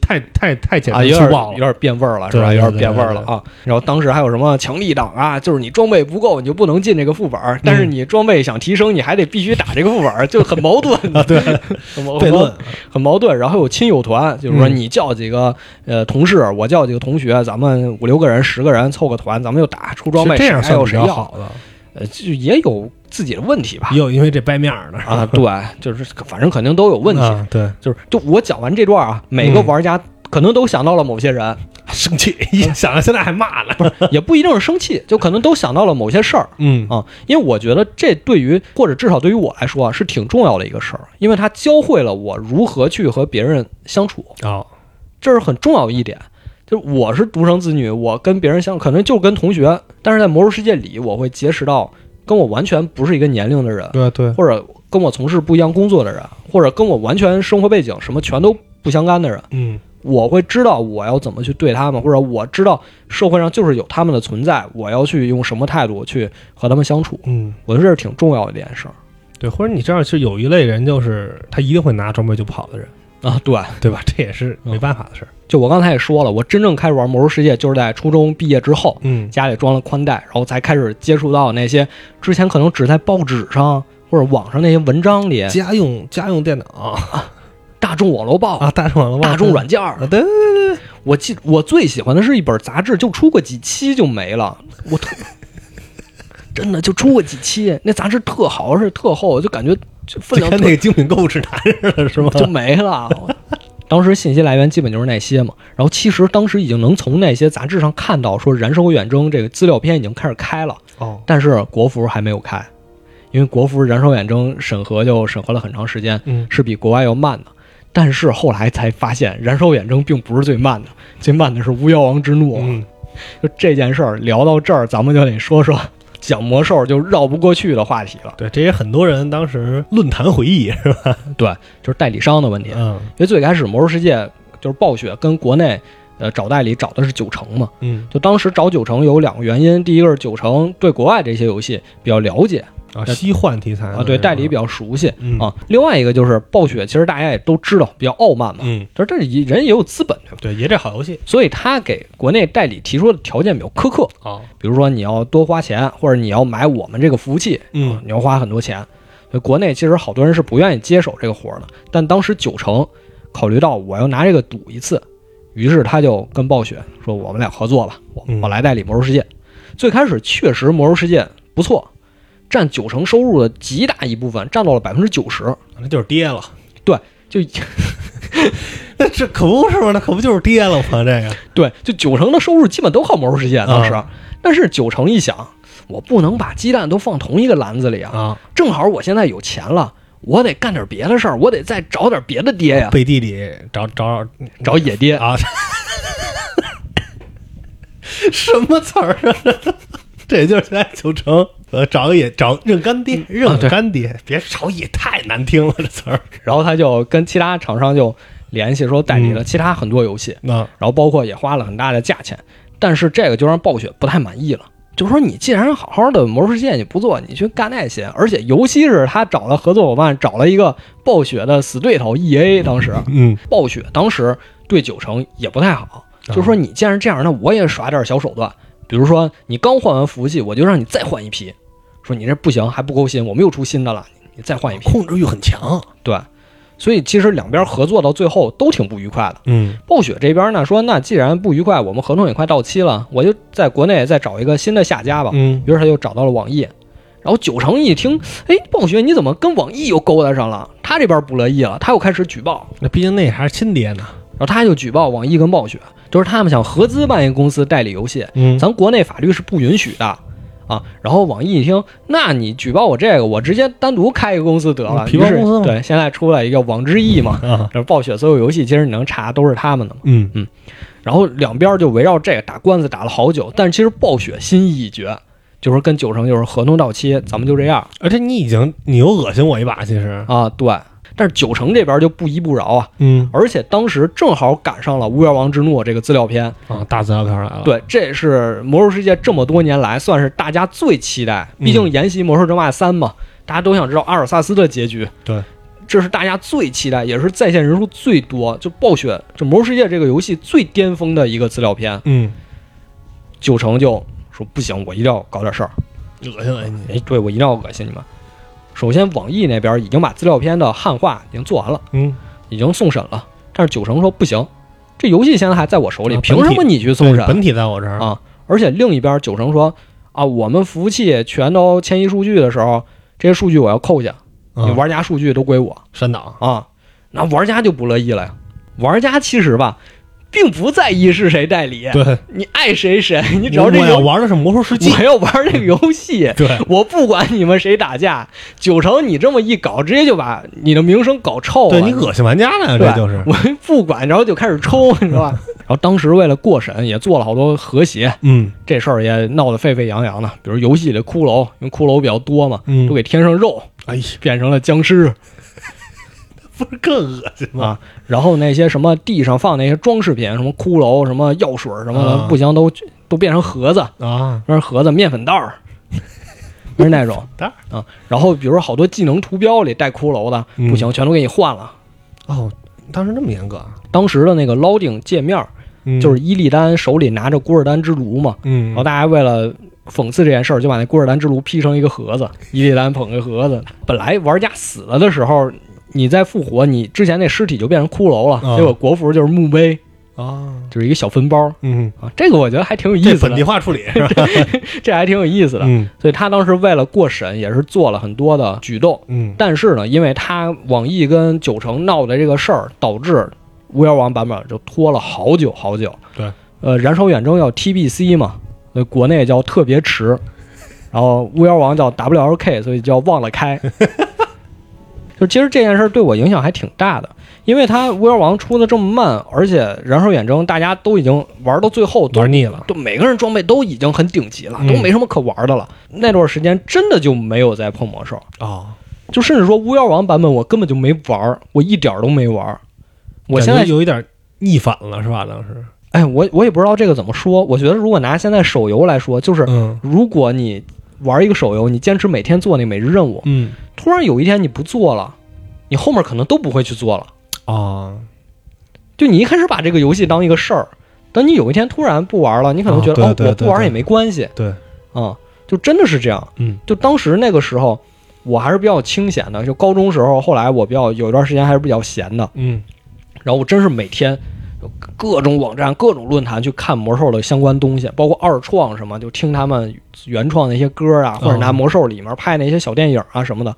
太太太简啊，单粗暴了。有点变味儿了，是吧？有点变味儿了啊。然后当时还有什么强力党啊，就是你装备不够，你就不能进这个副本儿，但是你装备想提升，你还得必须打这个副本儿，就很矛盾。啊，对，很矛悖论，很矛盾。然后有亲友团，就是说嗯你叫几个呃同事，我叫几个同学，咱们五六个人、十个人凑个团，咱们就打出装备，这样算比有谁要，较好的，呃，就也有自己的问题吧也。有因为这掰面儿的啊，对，就是反正肯定都有问题。啊对，就是就我讲完这段啊，每个玩家可能都想到了某些人，生气，一想到现在还骂呢。也不一定是生气，就可能都想到了某些事儿嗯啊。因为我觉得这对于或者至少对于我来说啊，是挺重要的一个事儿，因为它教会了我如何去和别人相处，哦，这是很重要的一点。就是我是独生子女，我跟别人相可能就跟同学，但是在魔兽世界里，我会结识到跟我完全不是一个年龄的人，对对，或者跟我从事不一样工作的人，或者跟我完全生活背景什么全都不相干的人，嗯我会知道我要怎么去对他们，或者我知道社会上就是有他们的存在，我要去用什么态度去和他们相处。嗯，我觉得这是挺重要的一件事儿对，或者你知道，是有一类人，就是他一定会拿装备就跑的人，啊。对，对吧？这也是没办法的事儿。就我刚才也说了，我真正开始玩魔兽世界就是在初中毕业之后，嗯家里装了宽带，然后才开始接触到那些之前可能只在报纸上或者网上那些文章里，家用家用电脑 大众网络报、啊，大众网络大众软件儿啊，。对对对我记我最喜欢的是一本杂志，就出过几期就没了，我特 真的就出过几期，那杂志特好，而且特厚，就感觉就分对，量跟那个精品购物指南似的，是吗？就没了。当时信息来源基本就是那些嘛，然后其实当时已经能从那些杂志上看到说《燃烧远征》这个资料片已经开始开了，哦，但是国服还没有开，因为国服《燃烧远征》审核就审核了很长时间，嗯。是比国外要慢的。但是后来才发现，《燃烧远征》并不是最慢的，最慢的是《巫妖王之怒》嗯，就这件事儿聊到这儿，咱们就得说说讲魔兽就绕不过去的话题了。对，这也很多人当时论坛回忆是吧？对，就是代理商的问题。嗯因为最开始魔兽世界就是暴雪跟国内呃找代理找的是九成嘛，嗯就当时找九成有两个原因，第一个是九成对国外这些游戏比较了解啊，西幻题材啊，对代理比较熟悉嗯啊。另外一个就是暴雪，其实大家也都知道比较傲慢嘛，嗯，就是这人也有资本对吧？对，也这好游戏所以他给国内代理提出的条件比较苛刻，啊，比如说你要多花钱，或者你要买我们这个服务器，嗯你要花很多钱。所以国内其实好多人是不愿意接手这个活儿的，但当时九成考虑到我要拿这个赌一次，于是他就跟暴雪说：“我们俩合作吧，我嗯我来代理魔兽世界。最开始确实魔兽世界不错，占九成收入的极大一部分，占到了百分之九十，那就是跌了。对就 那这可不是吗？那可不就是跌了吗？这个对，就九成的收入基本都靠魔兽世界当时。啊但是九成一想，我不能把鸡蛋都放同一个篮子里啊，啊，正好我现在有钱了。我得干点别的事儿，我得再找点别的爹呀，背地里找找找野爹。啊，什么词儿啊？这也就是现在九成，呃，找个也找认干爹，认干爹，别找也太难听了，这词儿。然后他就跟其他厂商就联系，说代理了其他很多游戏，嗯然后包括也花了很大的价钱，但是这个就让暴雪不太满意了。就说你既然好好的魔兽世界你不做，你去干那些，而且尤其是他找了合作伙伴，找了一个暴雪的死对头 E A，当时嗯。暴雪当时对九成也不太好，就说你既然这样，那我也耍点小手段，比如说你刚换完服务器，我就让你再换一批，说你这不行，还不够新，我们又出新的了，你再换一批。控制欲很强。对，所以其实两边合作到最后都挺不愉快的。嗯暴雪这边呢说，那既然不愉快，我们合同也快到期了，我就在国内再找一个新的下家吧。嗯于是他就找到了网易，然后九成一听，哎，暴雪你怎么跟网易又勾搭上了？他这边不乐意了，他又开始举报，那毕竟那还是亲爹呢。然后他就举报网易跟暴雪，就是他们想合资办一个公司代理游戏，嗯咱国内法律是不允许的啊。然后网易一听，那你举报我这个，我直接单独开一个公司得了。嗯皮包公司嘛对，现在出来一个网之翼嘛，啊，这暴雪所有游戏其实你能查都是他们的嘛。嗯然后两边就围绕这个打官司打了好久，但是其实暴雪心意已决，就是跟九成就是合同到期，咱们就这样而且你已经你又恶心我一把，其实。啊。对，但是九成这边就不依不饶啊，嗯而且当时正好赶上了《巫妖王之怒》这个资料片，啊，大资料片来了。，对，这也是魔兽世界这么多年来算是大家最期待，嗯毕竟沿袭《魔兽争霸三》嘛，大家都想知道阿尔萨斯的结局。对，这是大家最期待，也是在线人数最多，就暴雪就《魔兽世界》这个游戏最巅峰的一个资料片。嗯，九成就说不行，我一定要搞点事儿。恶心恶心你。哎，对我一定要恶心你们。首先，网易那边已经把资料片的汉化已经做完了，嗯，已经送审了，但是九成说不行，这游戏现在还在我手里，啊凭什么你去送审？本体在我这儿。啊，而且另一边九成说啊，我们服务器全都迁移数据的时候，这些数据我要扣下，你嗯玩家数据都归我删档。啊。那玩家就不乐意了呀。玩家其实吧，并不在意是谁代理，对，你爱谁谁，你只要这我要，玩的是魔兽世界，我要玩这个游戏，对，我不管你们谁打架，九成你这么一搞，直接就把你的名声搞臭了。对你恶心玩家了，这就是，我不管，然后就开始抽，你知道吧？然后当时为了过审，也做了好多和谐，嗯。这事儿也闹得沸沸扬扬的。比如游戏里骷髅，因为骷髅比较多嘛，嗯。都，给添上肉，哎呀，变成了僵尸不是更恶心吗？啊。然后那些什么地上放那些装饰品，什么骷髅、什么药水什么的，啊不行都都变成盒子，啊，那是盒子、面粉袋儿，是那种袋儿啊。然后比如说好多技能图标里带骷髅的，嗯不行，全都给你换了。哦，当时那么严格啊，当时的那个 loading 界面就是伊利丹手里拿着古尔丹之炉嘛，嗯，然后大家为了讽刺这件事儿，就把那古尔丹之炉劈成一个盒子，伊利丹捧个盒子。本来玩家死了的时候，你再复活，你之前那尸体就变成骷髅了，啊结果国服就是墓碑，啊，就是一个小分包嗯，啊。这个我觉得还挺有意思的，这本地化处理 是吧？这还挺有意思的。嗯所以他当时为了过审，也是做了很多的举动。嗯，但是呢，因为他网易跟九城闹的这个事儿，导致巫妖王版本就拖了好久好久。对，呃，燃烧远征要 TBC 嘛，呃，国内叫特别迟，然后巫妖王叫 WLK，所以叫忘了开。就其实这件事儿对我影响还挺大的，因为它巫妖王出的这么慢，而且燃烧远征大家都已经玩到最后都玩腻了，都每个人装备都已经很顶级了，嗯都没什么可玩的了。那段时间真的就没有再碰魔兽。哦，就甚至说巫妖王版本我根本就没玩儿，我一点儿都没玩儿。我现在有一点逆反了是吧？当时，哎，我我也不知道这个怎么说。我觉得如果拿现在手游来说，就是嗯如果你玩一个手游，你坚持每天做那每日任务，嗯。突然有一天你不做了，你后面可能都不会去做了。啊，就你一开始把这个游戏当一个事儿，等你有一天突然不玩了，你可能觉得哦，我不玩也没关系。对，啊、就真的是这样。嗯。就当时那个时候，我还是比较清闲的。就高中时候，后来我比较有一段时间还是比较闲的，嗯。然后我真是每天有各种网站、各种论坛去看魔兽的相关东西，包括二创什么，就听他们原创那些歌啊，或者拿哦魔兽里面拍那些小电影啊什么的，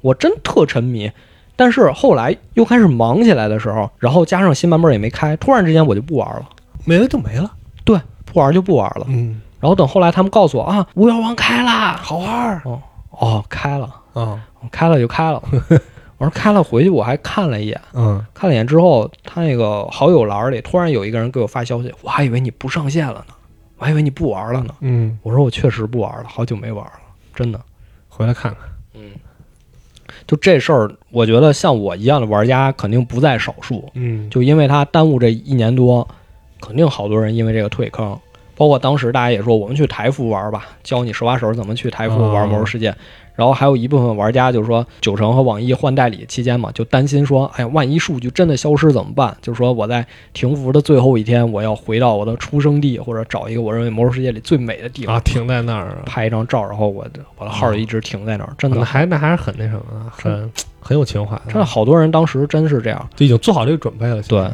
我真特沉迷。但是后来又开始忙起来的时候，然后加上新版本也没开，突然之间我就不玩了，没了就没了，对，不玩就不玩了。嗯，然后等后来他们告诉我啊，巫妖王开啦，好玩儿。哦，开了，啊，开了就开了。我说开了，回去我还看了一眼，嗯看了一眼之后，他那个好友栏里突然有一个人给我发消息，我还以为你不上线了呢，我还以为你不玩了呢。嗯，我说我确实不玩了，好久没玩了，真的。回来看看，嗯就这事儿，我觉得像我一样的玩家肯定不在少数。嗯就因为他耽误这一年多，肯定好多人因为这个退坑。包括当时大家也说，我们去台服玩吧，教你手把手怎么去台服玩《魔兽世界》。然后还有一部分玩家就是说，九城和网易换代理期间嘛，就担心说，哎呀，万一数据真的消失怎么办？就是说我在停服的最后一天，我要回到我的出生地，或者找一个我认为魔兽世界里最美的地方，啊，停在那儿啊，拍一张照，然后我的我的号一直停在那儿。真的，那还那还是很那什么，很很有情怀的，真的好多人当时真是这样。就已经做好这个准备了。对，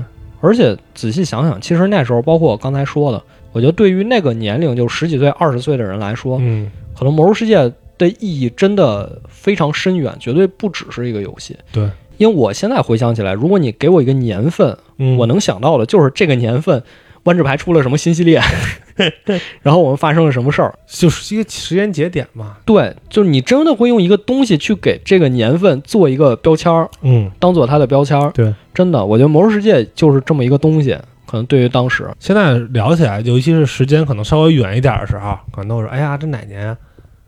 而且仔细想想，其实那时候，包括我刚才说的，我觉得对于那个年龄就十几岁、二十岁的人来说，嗯可能《魔兽世界》的意义真的非常深远，绝对不只是一个游戏。对，因为我现在回想起来，如果你给我一个年份，嗯，我能想到的就是这个年份，万智牌出了什么新系列，然后我们发生了什么事儿。就是一个时间节点嘛。对，就是你真的会用一个东西去给这个年份做一个标签儿，嗯，当做它的标签儿。对，真的，我觉得《魔兽世界》就是这么一个东西。可能对于当时，现在聊起来，尤其是时间可能稍微远一点的时候，可能都是哎呀，这哪年啊？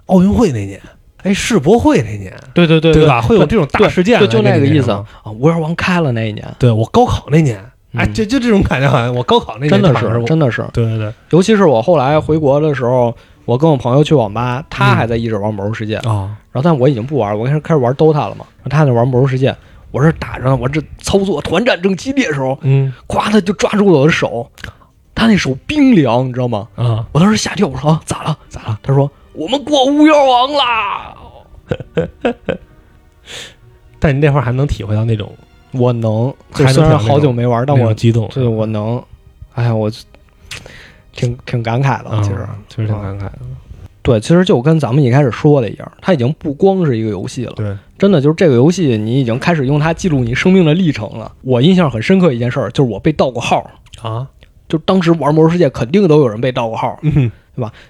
奥运会那年，哎，世博会那年，对对对对吧？会有这种大事件对，就那个意思。啊。巫妖王开了那一年，对我高考那年，哎，嗯。就就这种感觉，好像我高考那年真的是真的是，对对对。尤其是我后来回国的时候，我跟我朋友去网吧，他还在一直玩魔兽世界，啊，然后但我已经不玩了，我开始开始玩 DOTA 了嘛，然后他在玩魔兽世界，我是打着呢，我这操作团战正激烈的时候，嗯。咵他就抓住了我的手，他那手冰凉，你知道吗？啊，我当时吓跳，我说啊咋了？咋了？他说我们过巫妖王啦，但你那会儿还能体会到那种，我能，还能就虽然好久没玩，但我那种激动，对我能，哎呀我。挺挺感慨的，啊，其实。其实挺感慨的，对，其实就跟咱们一开始说的一样，它已经不光是一个游戏了，对，真的就是这个游戏，你已经开始用它记录你生命的历程了。我印象很深刻一件事儿，就是我被盗过号，啊，就当时玩《魔兽世界》肯定都有人被盗过号，嗯，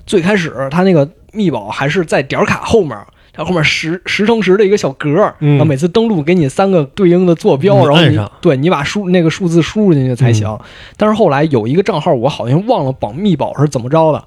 最开始他那个密保还是在点儿卡后面，它后面十十乘十的一个小格然后每次登录给你三个对应的坐标，然后你对你把数那个数字输入进去才行。但是后来有一个账号，我好像忘了绑密保是怎么着的，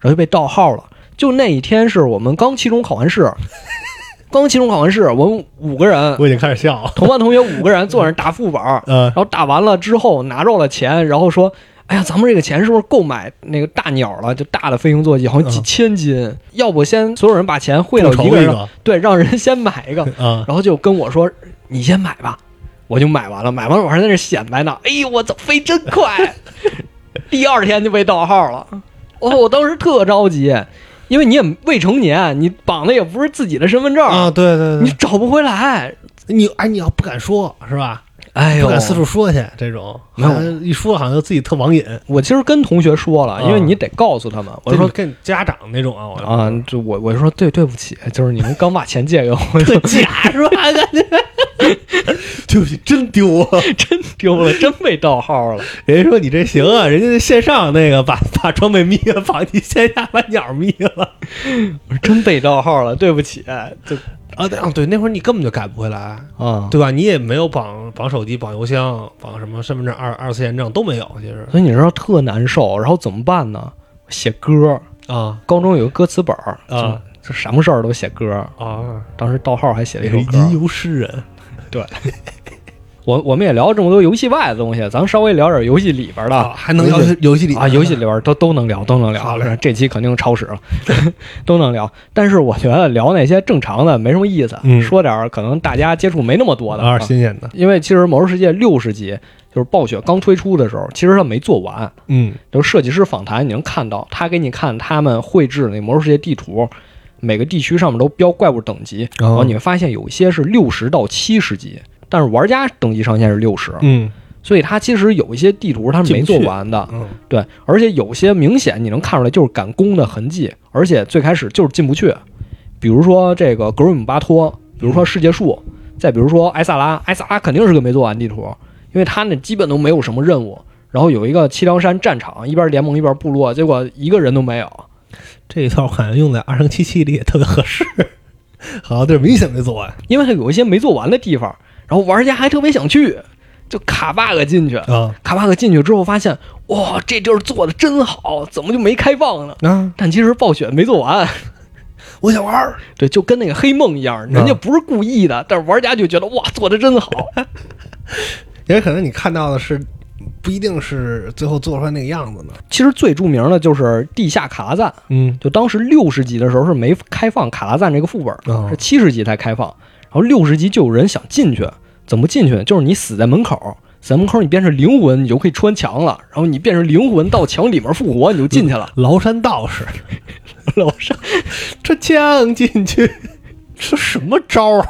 然后就被盗号了。就那一天是我们刚期中考完试，刚期中考完试，我们五个人，我已经开始笑了。同班同学五个人坐那儿打副本儿，呃 然，后打完了之后拿着了钱，然后说：“哎呀，咱们这个钱是不是够买那个大鸟了？就大的飞行坐骑，好像几千斤。要不先所有人把钱汇到一个人，个对，让人先买一个。嗯，然后就跟我说：‘你先买吧。’我就买完了，买完了我还在那显摆呢。哎呦，我操，飞真快！第二天就被盗号了。哦，我当时特着急，因为你也未成年，你绑的也不是自己的身份证，啊，对对对，你找不回来。你哎，你要不敢说是吧？哎呦，不敢四处说去，这种没有好像一说好像自己特网瘾。我今儿跟同学说了，因为啊你得告诉他们，我说就跟家长那种啊，我啊，就我我就说对对不起，就是你们刚把钱借给我，特假是吧？感觉 对不起，真丢啊！真丢了，真被盗号了。人家说你这行啊，人家线上那个把把装备灭了，把你线下把鸟灭了我说真被盗号了，对不起，就啊！对啊，对，那会儿你根本就改不回来，啊，对吧？你也没有绑绑手机、绑邮箱、绑什么身份证二二次验证都没有，其实所以你知道特难受，然后怎么办呢？写歌，啊高中有个歌词本儿啊，就就什么事儿都写歌。啊，当时盗号还写了一首歌吟。游诗人我我们也聊了这么多游戏外的东西，咱们稍微聊点游戏里边的，啊，还能聊游戏里啊，游戏里边都都能聊，都能聊。好嘞这期肯定超时了，都能聊。但是我觉得聊那些正常的没什么意思，嗯说点可能大家接触没那么多的。啊，新鲜的，因为其实《魔兽世界》六十集就是暴雪刚推出的时候，其实它没做完。嗯就是设计师访谈，你能看到他给你看他们绘制的那《魔兽世界》地图，每个地区上面都标怪物等级，然后你会发现有一些是六十到七十级，但是玩家等级上限是六十、嗯所以它其实有一些地图它是没做完的。嗯对，而且有些明显你能看出来就是赶工的痕迹，而且最开始就是进不去。比如说这个格瑞姆巴托，比如说世界树，再比如说埃萨拉，埃萨拉肯定是个没做完地图，因为他那基本都没有什么任务。然后有一个七条山战场，一边联盟一边部落，结果一个人都没有。这一套好像用在二零七七里也特别合适，好像这明显没做完因为它有一些没做完的地方，然后玩家还特别想去，就卡 bug 进去，啊卡 bug 进去之后发现，哇，这地儿做的真好，怎么就没开放呢？啊！但其实暴雪没做完，我想玩儿，对，就跟那个黑梦一样，人家不是故意的，但是玩家就觉得哇，做的真好。也可能你看到的是不一定是最后做出来那个样子呢。其实最著名的就是地下卡拉赞，嗯就当时六十级的时候是没开放卡拉赞这个副本，哦是七十级才开放，然后六十级就有人想进去，怎么进去？就是你死在门口。死在门口，你变成灵魂，你就可以穿墙了。然后你变成灵魂到墙里面复活，你就进去了。崂山道士，崂山这枪进去，这什么招啊？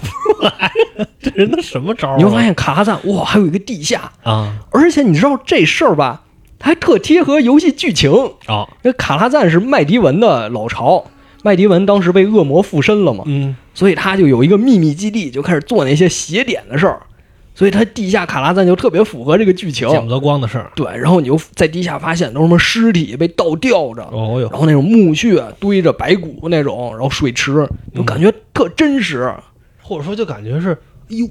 这人的什么招儿？你会发现卡拉赞哇，还有一个地下，啊而且你知道这事儿吧，它还特贴合游戏剧情。啊因为卡拉赞是麦迪文的老巢，麦迪文当时被恶魔附身了嘛，嗯所以他就有一个秘密基地，就开始做那些邪典的事儿。所以他地下卡拉赞就特别符合这个剧情。见不得光的事儿。对，然后你就在地下发现都是什么尸体被倒吊着，哦哟然后那种墓穴堆着白骨那种，然后水池，就感觉特真实。或者说就感觉是，哎呦，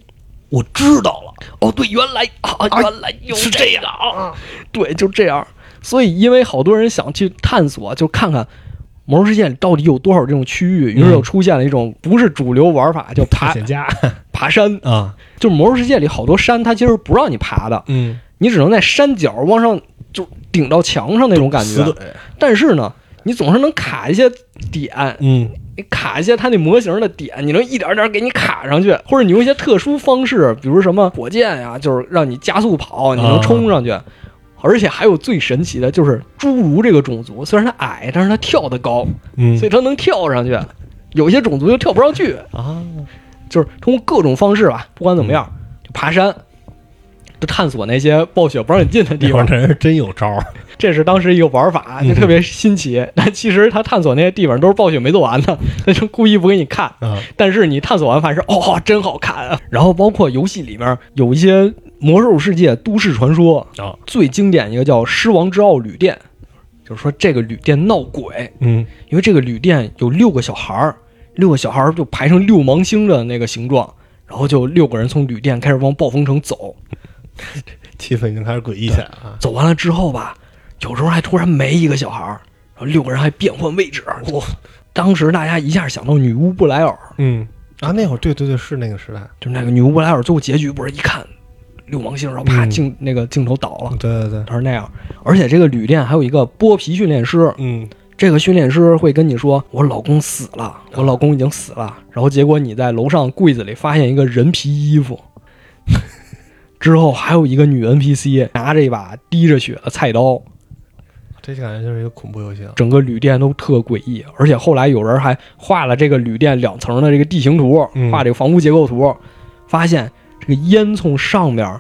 我知道了，哦，对，原来啊，啊原来有是这这样啊，对，就这样。所以，因为好多人想去探索，就看看魔兽世界里到底有多少这种区域，于是又出现了一种不是主流玩法，叫爬探 险家 爬山。啊，就是魔兽世界里好多山，它其实不让你爬的，嗯，你只能在山脚往上就顶到墙上那种感觉。但是呢，你总是能卡一些点，嗯你卡一些它那模型的点，你能一点点给你卡上去，或者你用一些特殊方式，比如什么火箭呀，就是让你加速跑，你能冲上去。而且还有最神奇的就是侏儒这个种族，虽然它矮，但是它跳得高，嗯所以它能跳上去。有些种族就跳不上去，啊，就是通过各种方式吧，不管怎么样，就爬山，就探索那些暴雪不让你进的地方。这人是真有招儿，这是当时一个玩法，嗯就特别新奇。但其实他探索那些地方都是暴雪没做完的，他就故意不给你看。啊，但是你探索完发现哦，真好看啊！然后包括游戏里面有一些魔兽世界都市传说啊，最经典一个叫狮王之傲旅店，就是说这个旅店闹鬼，嗯。因为这个旅店有六个小孩儿，六个小孩儿就排成六芒星的那个形状，然后就六个人从旅店开始往暴风城走，气氛已经开始诡异起来了。啊。走完了之后吧，有时候还突然没一个小孩儿，然后六个人还变换位置，哇，当时大家一下想到女巫布莱尔，嗯。啊，那会儿对对对，是那个时代。就是那个女巫布莱尔，最后结局不是一看六芒星，然后啪嗯镜那个镜头倒了，对对对，他是那样。而且这个旅店还有一个剥皮训练师，嗯这个训练师会跟你说：“我老公死了，我老公已经死了。”然后结果你在楼上柜子里发现一个人皮衣服，之后还有一个女 NPC 拿着一把滴着血的菜刀，这就感觉就是一个恐怖游戏了。整个旅店都特诡异。而且后来有人还画了这个旅店两层的这个地形图，嗯画这个房屋结构图，发现这个烟囱上面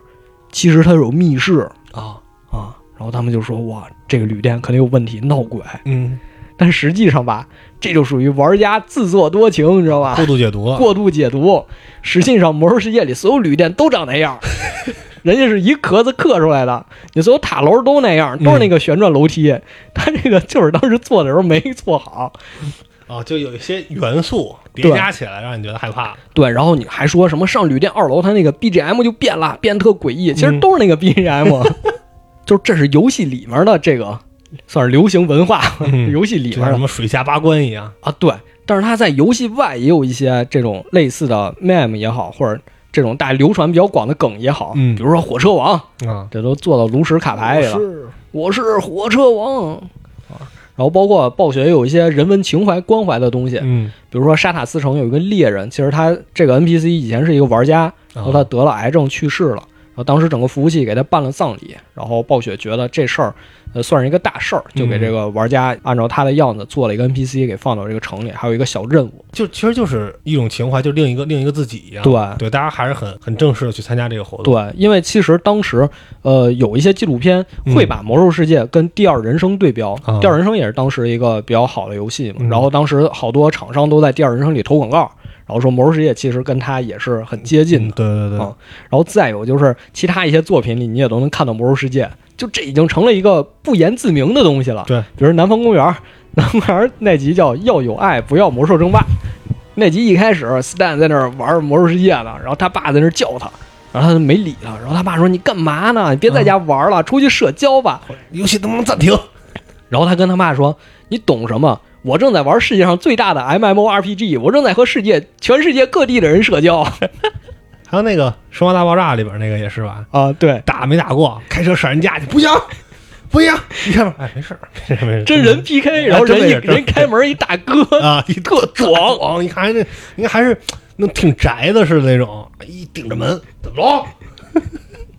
其实它有密室啊，啊。然后他们就说：“哇，这个旅店肯定有问题，闹鬼。”嗯，但实际上吧，这就属于玩家自作多情，你知道吧？过度解读了。过度解读。实际上，魔兽世界里所有旅店都长那样，人家是一壳子刻出来的。你所有塔楼都那样，都是那个旋转楼梯。他这个就是当时做的时候没做好。啊，就有一些元素叠加起来，让你觉得害怕。对，然后你还说什么上旅店二楼，它那个 BGM 就变了，变得特诡异。其实都是那个 BGM，就是这是游戏里面的这个算是流行文化，嗯游戏里面什么水下八关一样。啊，对。但是它在游戏外也有一些这种类似的 meme 也好，或者这种大流传比较广的梗也好，嗯比如说火车王，啊，这都做到炉石卡牌里了。是我是火车王啊，然后包括暴雪也有一些人文情怀关怀的东西，嗯，比如说沙塔斯城有一个猎人，其实他这个 NPC 以前是一个玩家，然后他得了癌症去世了，然后当时整个服务器给他办了葬礼，然后暴雪觉得这事儿呃算是一个大事儿，就给这个玩家按照他的样子做了一个 NPC 给放到这个城里，还有一个小任务。就其实就是一种情怀，就另一个另一个自己一样。对对，大家还是很很正式的去参加这个活动。对，因为其实当时呃有一些纪录片会把《魔兽世界》跟《第二人生》对标，啊第二人生》也是当时一个比较好的游戏嘛，嗯然后当时好多厂商都在《第二人生》里投广告，然后说《魔兽世界》其实跟他也是很接近嗯，的。对对对啊，然后再有就是其他一些作品里，你也都能看到《魔兽世界》，就这已经成了一个不言自明的东西了。对，比如《南方公园》，南方公园那集叫“要有爱，不要魔兽争霸”。那集一开始，Stan 在那儿玩《魔兽世界》呢，然后他爸在那儿叫他，然后他就没理他，然后他爸说：“你干嘛呢？你别在家玩了，出去社交吧。游戏能不能暂停？然后他跟他爸说：“你懂什么？我正在玩世界上最大的 MMORPG，我正在和世界全世界各地的人社交 还有那个《生化大爆炸》里边那个也是吧？啊！对，打没打过，开车闪人家去，不行，不行，你看吧，哎，没事儿，没事真人 PK，然后人一人开门一大哥，啊，一特壮爽，你看这，你看还是那挺宅的似的那种，一顶着门，怎么了？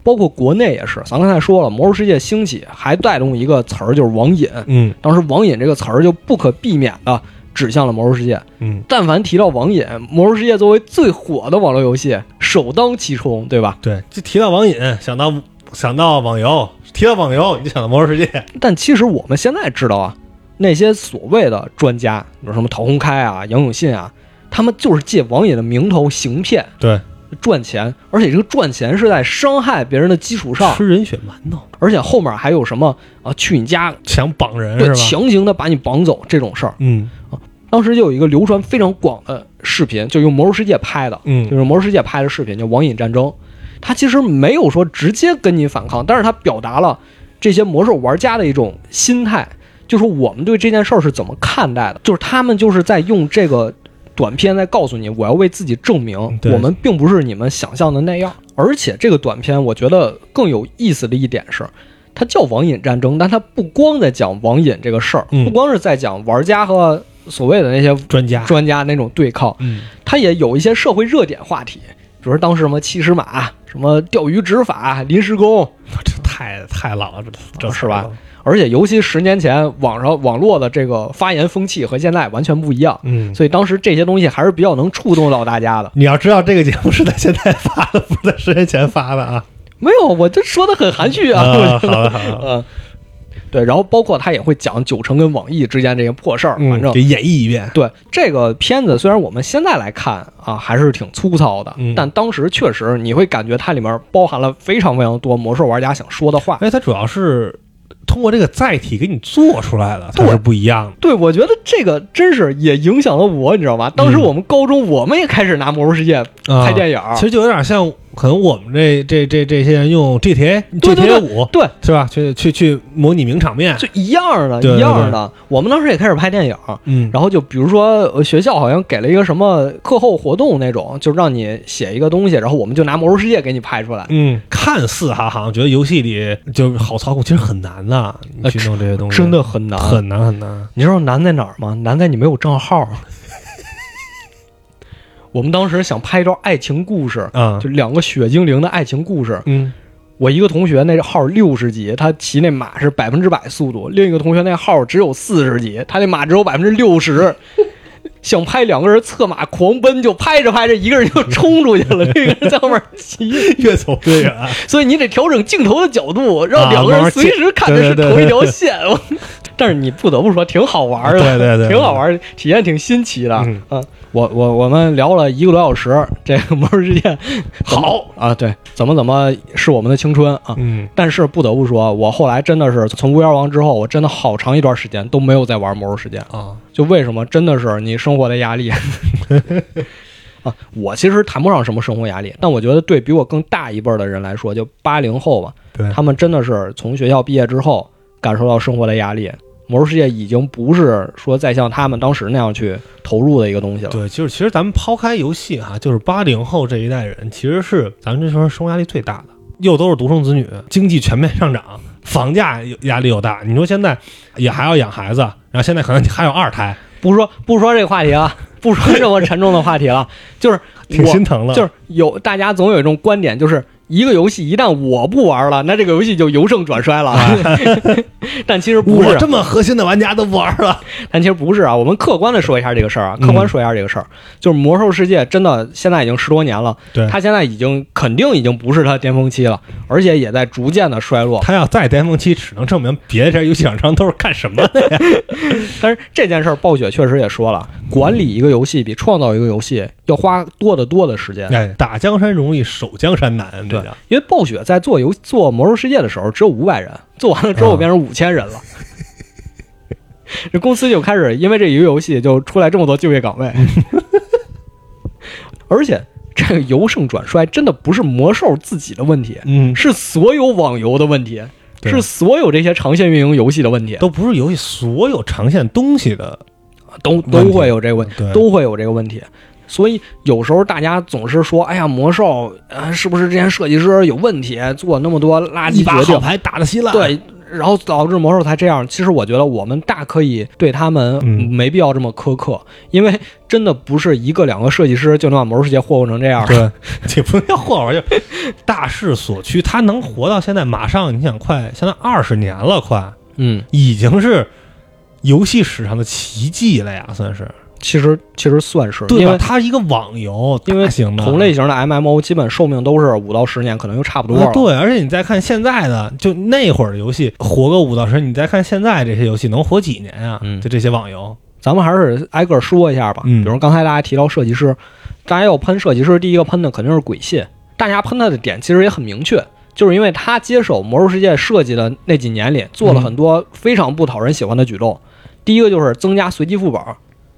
包括国内也是。咱刚才说了，魔兽世界兴起还带动一个词儿，就是网瘾。嗯当时网瘾这个词儿就不可避免的指向了魔兽世界。嗯，但凡提到网瘾，魔兽世界作为最火的网络游戏，首当其冲，对吧？对，就提到网瘾，想到想到网游，提到网游你就想到魔兽世界，但其实我们现在知道啊，那些所谓的专家，比如什么陶宏开啊、杨永信啊，他们就是借网瘾的名头行骗对，赚钱，而且这个赚钱是在伤害别人的基础上，吃人血馒头，而且后面还有什么啊，去你家想绑人对？强行的把你绑走这种事儿。嗯啊当时就有一个流传非常广的视频，就用《魔兽世界》拍的，嗯就是《魔兽世界》拍的视频，叫《网瘾战争》。它其实没有说直接跟你反抗，但是它表达了这些魔兽玩家的一种心态，就是我们对这件事儿是怎么看待的，就是他们就是在用这个短片在告诉你，我要为自己证明，我们并不是你们想象的那样。而且这个短片，我觉得更有意思的一点是。它叫网瘾战争，但它不光在讲网瘾这个事儿，嗯不光是在讲玩家和所谓的那些专家，专家那种对抗，嗯它也有一些社会热点话题，比如说当时什么七十码、什么钓鱼执法、临时工，这太太老了，这这是吧？而且尤其十年前网上网络的这个发言风气和现在完全不一样，嗯，所以当时这些东西还是比较能触动到大家的。你要知道这个节目是在现在发的，不是在十年前发的啊。没有，我这说的很含蓄啊，好的好的，嗯，对，然后包括他也会讲九成跟网易之间这些破事儿，反正给演绎一遍。对这个片子，虽然我们现在来看啊，还是挺粗糙的，嗯但当时确实你会感觉它里面包含了非常非常多魔兽玩家想说的话。哎，它主要是通过这个载体给你做出来的，它是不一样的。对，我觉得这个真是也影响了我，你知道吗？当时嗯我们高中我们也开始拿魔兽世界拍电影儿，其实就有点像，可能我们这这这这些人用 GTA GTA 五对，是吧？去去去模拟名场面。就一样的，一样的。我们当时也开始拍电影，嗯，然后就比如说呃学校好像给了一个什么课后活动那种，就让你写一个东西，然后我们就拿魔兽世界给你拍出来。嗯，看似哈好像觉得游戏里就是好操控，其实很难的。你去弄这些东西，真的很难，很难很难。你知道难在哪儿吗？难在你没有账号。我们当时想拍一段爱情故事，啊就两个血精灵的爱情故事。嗯我一个同学那号六十级，他骑那马是百分之百速度；另一个同学那号只有四十级，他那马只有百分之六十。想拍两个人策马狂奔，就拍着拍着，一个人就冲出去了，另一个人在后面骑。越走越远。所以你得调整镜头的角度，让啊两个人随时看的是同一条线。我 但是你不得不说，挺好玩的，对对对挺好玩，体验挺新奇的。嗯啊，我我我们聊了一个多小时，这个《魔兽世界》好啊，对，怎么怎么是我们的青春啊。嗯，但是不得不说，我后来真的是从巫妖王之后，我真的好长一段时间都没有在玩魔兽世界。啊，就为什么？真的是你生活的压力 啊！我其实谈不上什么生活压力，但我觉得对比我更大一辈儿的人来说，就八零后吧，他们真的是从学校毕业之后感受到生活的压力。魔兽世界已经不是说再像他们当时那样去投入的一个东西了。对，就是其实咱们抛开游戏哈，就是八零后这一代人，其实是咱们这时候生活压力最大的，又都是独生子女，经济全面上涨，房价有压力又大。你说现在也还要养孩子，然后现在可能还有二胎，不说不说这个话题了，不说这么沉重的话题了，就是 挺心疼的。就是有大家总有一种观点，就是一个游戏一旦我不玩了，那这个游戏就由盛转衰了。但其实不是我，这么核心的玩家都不玩了。但其实不是啊。我们客观的说一下这个事儿啊，嗯客观说一下这个事儿，就是魔兽世界真的现在已经十多年了，对它现在已经肯定已经不是它巅峰期了，而且也在逐渐的衰落。它要再巅峰期，只能证明别的这游戏厂商都是干什么的呀？但是这件事儿，暴雪确实也说了，管理一个游戏比创造一个游戏要花多得多的时间。哎，打江山容易守江山难，这对，因为暴雪在做游做魔兽世界的时候只有五百人，做完了之后啊变成五千人了。这公司就开始因为这一个游戏就出来这么多就业岗位，而且这个由盛转衰真的不是魔兽自己的问题，嗯，是所有网游的问题，是所有这些长线运营游戏的问题，都不是游戏所有长线东西的都都会有这个问题，都会有这个问题。所以有时候大家总是说：“哎呀，魔兽，呃，是不是之前设计师有问题，做那么多垃圾把决定好？”牌打的稀烂。对，然后导致魔兽才这样。其实我觉得我们大可以对他们嗯没必要这么苛刻，因为真的不是一个两个设计师就能把魔兽世界霍霍成这样。对，也不叫霍霍，就大势所趋。他能活到现在，马上你想快，现在二十年了，快嗯，已经是游戏史上的奇迹了呀，算是其实其实算是，对吧？因为它一个网游，因为大型的同类型的 MMO 基本寿命都是五到十年，可能就差不多了。啊对，而且你再看现在的，就那会儿的游戏活个五到十，你再看现在这些游戏能活几年啊？嗯就这些网游，咱们还是挨个说一下吧。嗯比如刚才大家提到设计师，大家要喷设计师，第一个喷的肯定是鬼信。大家喷他的点其实也很明确，就是因为他接手魔兽世界设计的那几年里，做了很多非常不讨人喜欢的举动。第一个就是增加随机副本，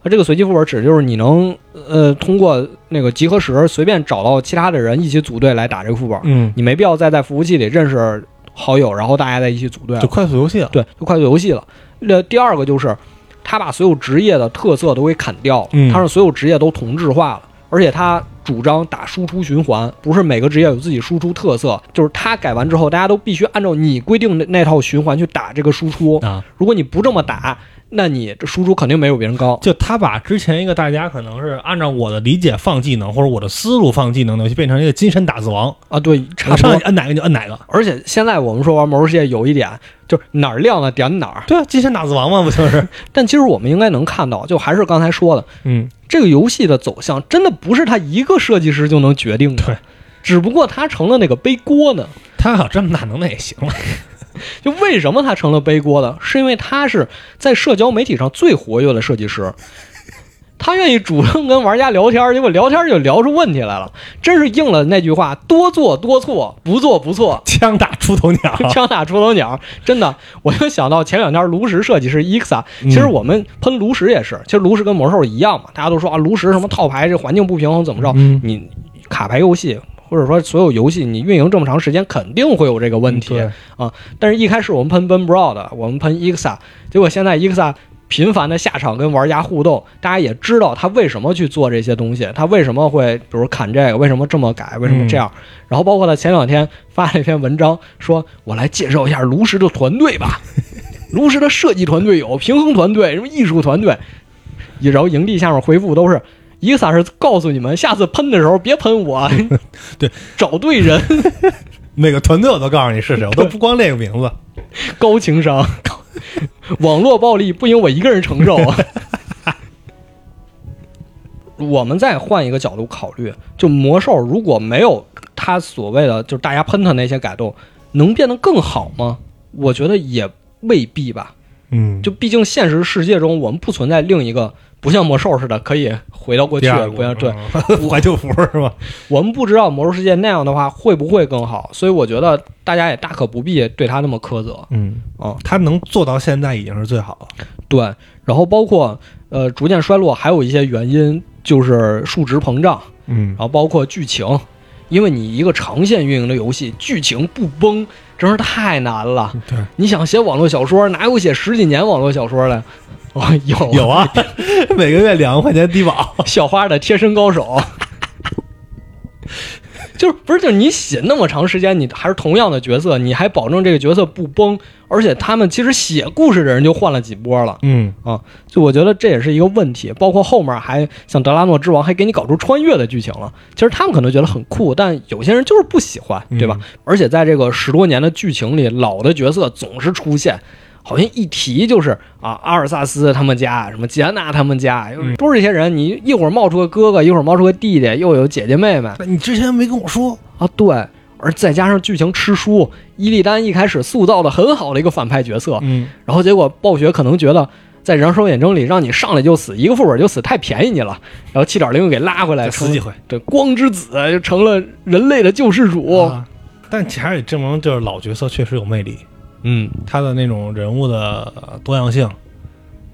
那这个随机副本指的就是你能呃通过那个集合时随便找到其他的人一起组队来打这个副本，嗯，你没必要再在服务器里认识好友，然后大家在一起组队了就快速游戏了。对，就快速游戏了。那第二个就是，他把所有职业的特色都给砍掉，嗯他让所有职业都同质化了，而且他主张打输出循环，不是每个职业有自己输出特色，就是他改完之后，大家都必须按照你规定的那套循环去打这个输出。啊，如果你不这么打，那你这输出肯定没有别人高。就他把之前一个大家可能是按照我的理解放技能或者我的思路放技能的就，变成一个金身打字王，啊，对，差不多我上去。摁哪个就摁哪个。而且现在我们说玩魔兽世界有一点，就是哪儿亮了点哪儿。对啊，金身打字王嘛，不就是？但其实我们应该能看到，就还是刚才说的，嗯，这个游戏的走向真的不是他一个设计师就能决定的，对，只不过他成了那个背锅呢。他要这么大能耐也行了。就为什么他成了背锅的？是因为他是在社交媒体上最活跃的设计师，他愿意主动跟玩家聊天，结果聊天就聊出问题来了，真是应了那句话：多做多错，不做不错。枪打出头鸟，枪打出头鸟，真的，我就想到前两天炉石设计师 EXA，其实我们喷炉石也是，其实炉石跟魔兽一样嘛，大家都说啊，炉石什么套牌这环境不平衡怎么着？嗯你卡牌游戏或者说所有游戏，你运营这么长时间，肯定会有这个问题。啊但是一开始我们喷 Ben Broad，我们喷 EXA，结果现在 EXA 频繁的下场跟玩家互动，大家也知道他为什么去做这些东西，他为什么会比如砍这个，为什么这么改，为什么这样。然后包括他前两天发了一篇文章，说我来介绍一下炉石的团队吧，炉石的设计团队有平衡团队，什么艺术团队，然后营地下面回复都是。一个伞是告诉你们，下次喷的时候别喷我，对，找对人，每个团队我都告诉你是谁，我都 不光列个名字。高情商，网络暴力不应我一个人承受啊。我们再换一个角度考虑，就魔兽如果没有它所谓的就是大家喷他那些改动，能变得更好吗？我觉得也未必吧。嗯，就毕竟现实世界中，我们不存在另一个不像魔兽似的可以回到过去不像对，嗯怀旧服是吧？我们不知道魔兽世界那样的话会不会更好，所以我觉得大家也大可不必对他那么苛责。嗯哦，他能做到现在已经是最好了。对，然后包括呃逐渐衰落，还有一些原因就是数值膨胀，嗯然后包括剧情，因为你一个长线运营的游戏，剧情不崩真是太难了。对，你想写网络小说，哪有写十几年网络小说的？哦，有有啊，每个月两万块钱低保。校花的贴身高手，就是不是就是你写那么长时间，你还是同样的角色，你还保证这个角色不崩，而且他们其实写故事的人就换了几波了。嗯啊，就我觉得这也是一个问题，包括后面还像德拉诺之王还给你搞出穿越的剧情了。其实他们可能觉得很酷，但有些人就是不喜欢，对吧？而且在这个十多年的剧情里，老的角色总是出现，好像一提就是啊，阿尔萨斯他们家，什么吉安娜他们家，嗯都是这些人。你一会儿冒出个哥哥，一会儿冒出个弟弟，又有姐姐妹妹你之前没跟我说，啊，对。而再加上剧情吃书，伊利丹一开始塑造的很好的一个反派角色，嗯，然后结果暴雪可能觉得在《燃烧远征》里让你上来就死，一个副本就死太便宜你了，然后七点零又给拉回来，死几回。对光之子就成了人类的救世主。啊，但其实也证明就是老角色确实有魅力，嗯，他的那种人物的呃多样性，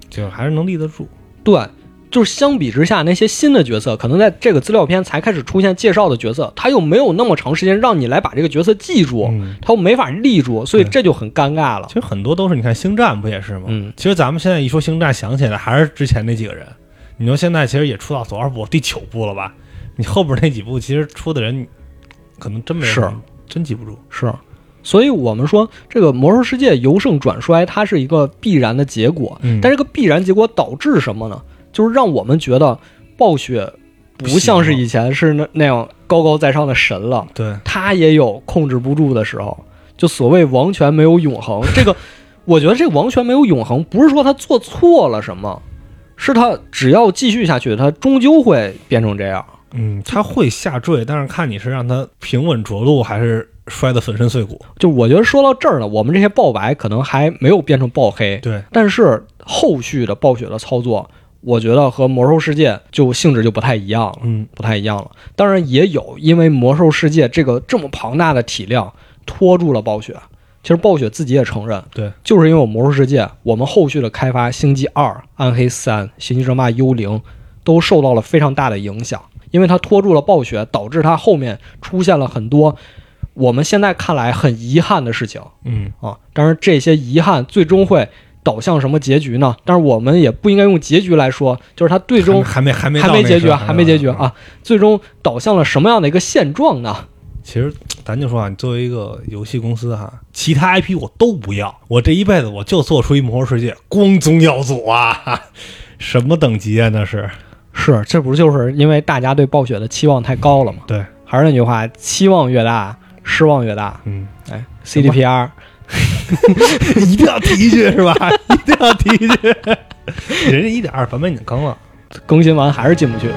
就还是能立得住。对，就是相比之下，那些新的角色可能在这个资料片才开始出现介绍的角色，他又没有那么长时间让你来把这个角色记住，嗯，他又没法立住，所以这就很尴尬了其。实很多都是你看星战不也是吗？嗯，其实咱们现在一说星战，想起来还是之前那几个人。你说现在其实也出到多少部？第九部了吧？你后边那几部其实出的人，可能真没是真记不住。是，所以我们说这个魔兽世界由盛转衰，它是一个必然的结果。嗯但这个必然结果导致什么呢？就是让我们觉得暴雪不像是以前是那那样高高在上的神了，对，它也有控制不住的时候。就所谓王权没有永恒，这个 我觉得这个王权没有永恒，不是说他做错了什么，是他只要继续下去，他终究会变成这样。嗯，他会下坠，但是看你是让他平稳着陆，还是摔得粉身碎骨。就我觉得说到这儿呢，我们这些爆白可能还没有变成爆黑，对，但是后续的暴雪的操作，我觉得和魔兽世界就性质就不太一样了，嗯，不太一样了。当然也有因为魔兽世界这个这么庞大的体量拖住了暴雪。其实暴雪自己也承认，对，就是因为我魔兽世界，我们后续的开发《星际二》《暗黑三》《星际争霸：幽灵》都受到了非常大的影响，因为它拖住了暴雪，导致它后面出现了很多我们现在看来很遗憾的事情。嗯，啊，但是这些遗憾最终会导向什么结局呢？但是我们也不应该用结局来说，就是它最终还没还没还没结局，啊，还没结局。啊，最终导向了什么样的一个现状呢？其实咱就说啊，你作为一个游戏公司哈，其他 IP 我都不要，我这一辈子我就做出一魔兽世界，光宗耀祖啊，什么等级啊那是？是，这不就是因为大家对暴雪的期望太高了吗？对，还是那句话，期望越大，失望越大。嗯，哎，CDPR 一定要提一句是吧？一定要提一句，人家一点二版本已经更了。更新完还是进不去。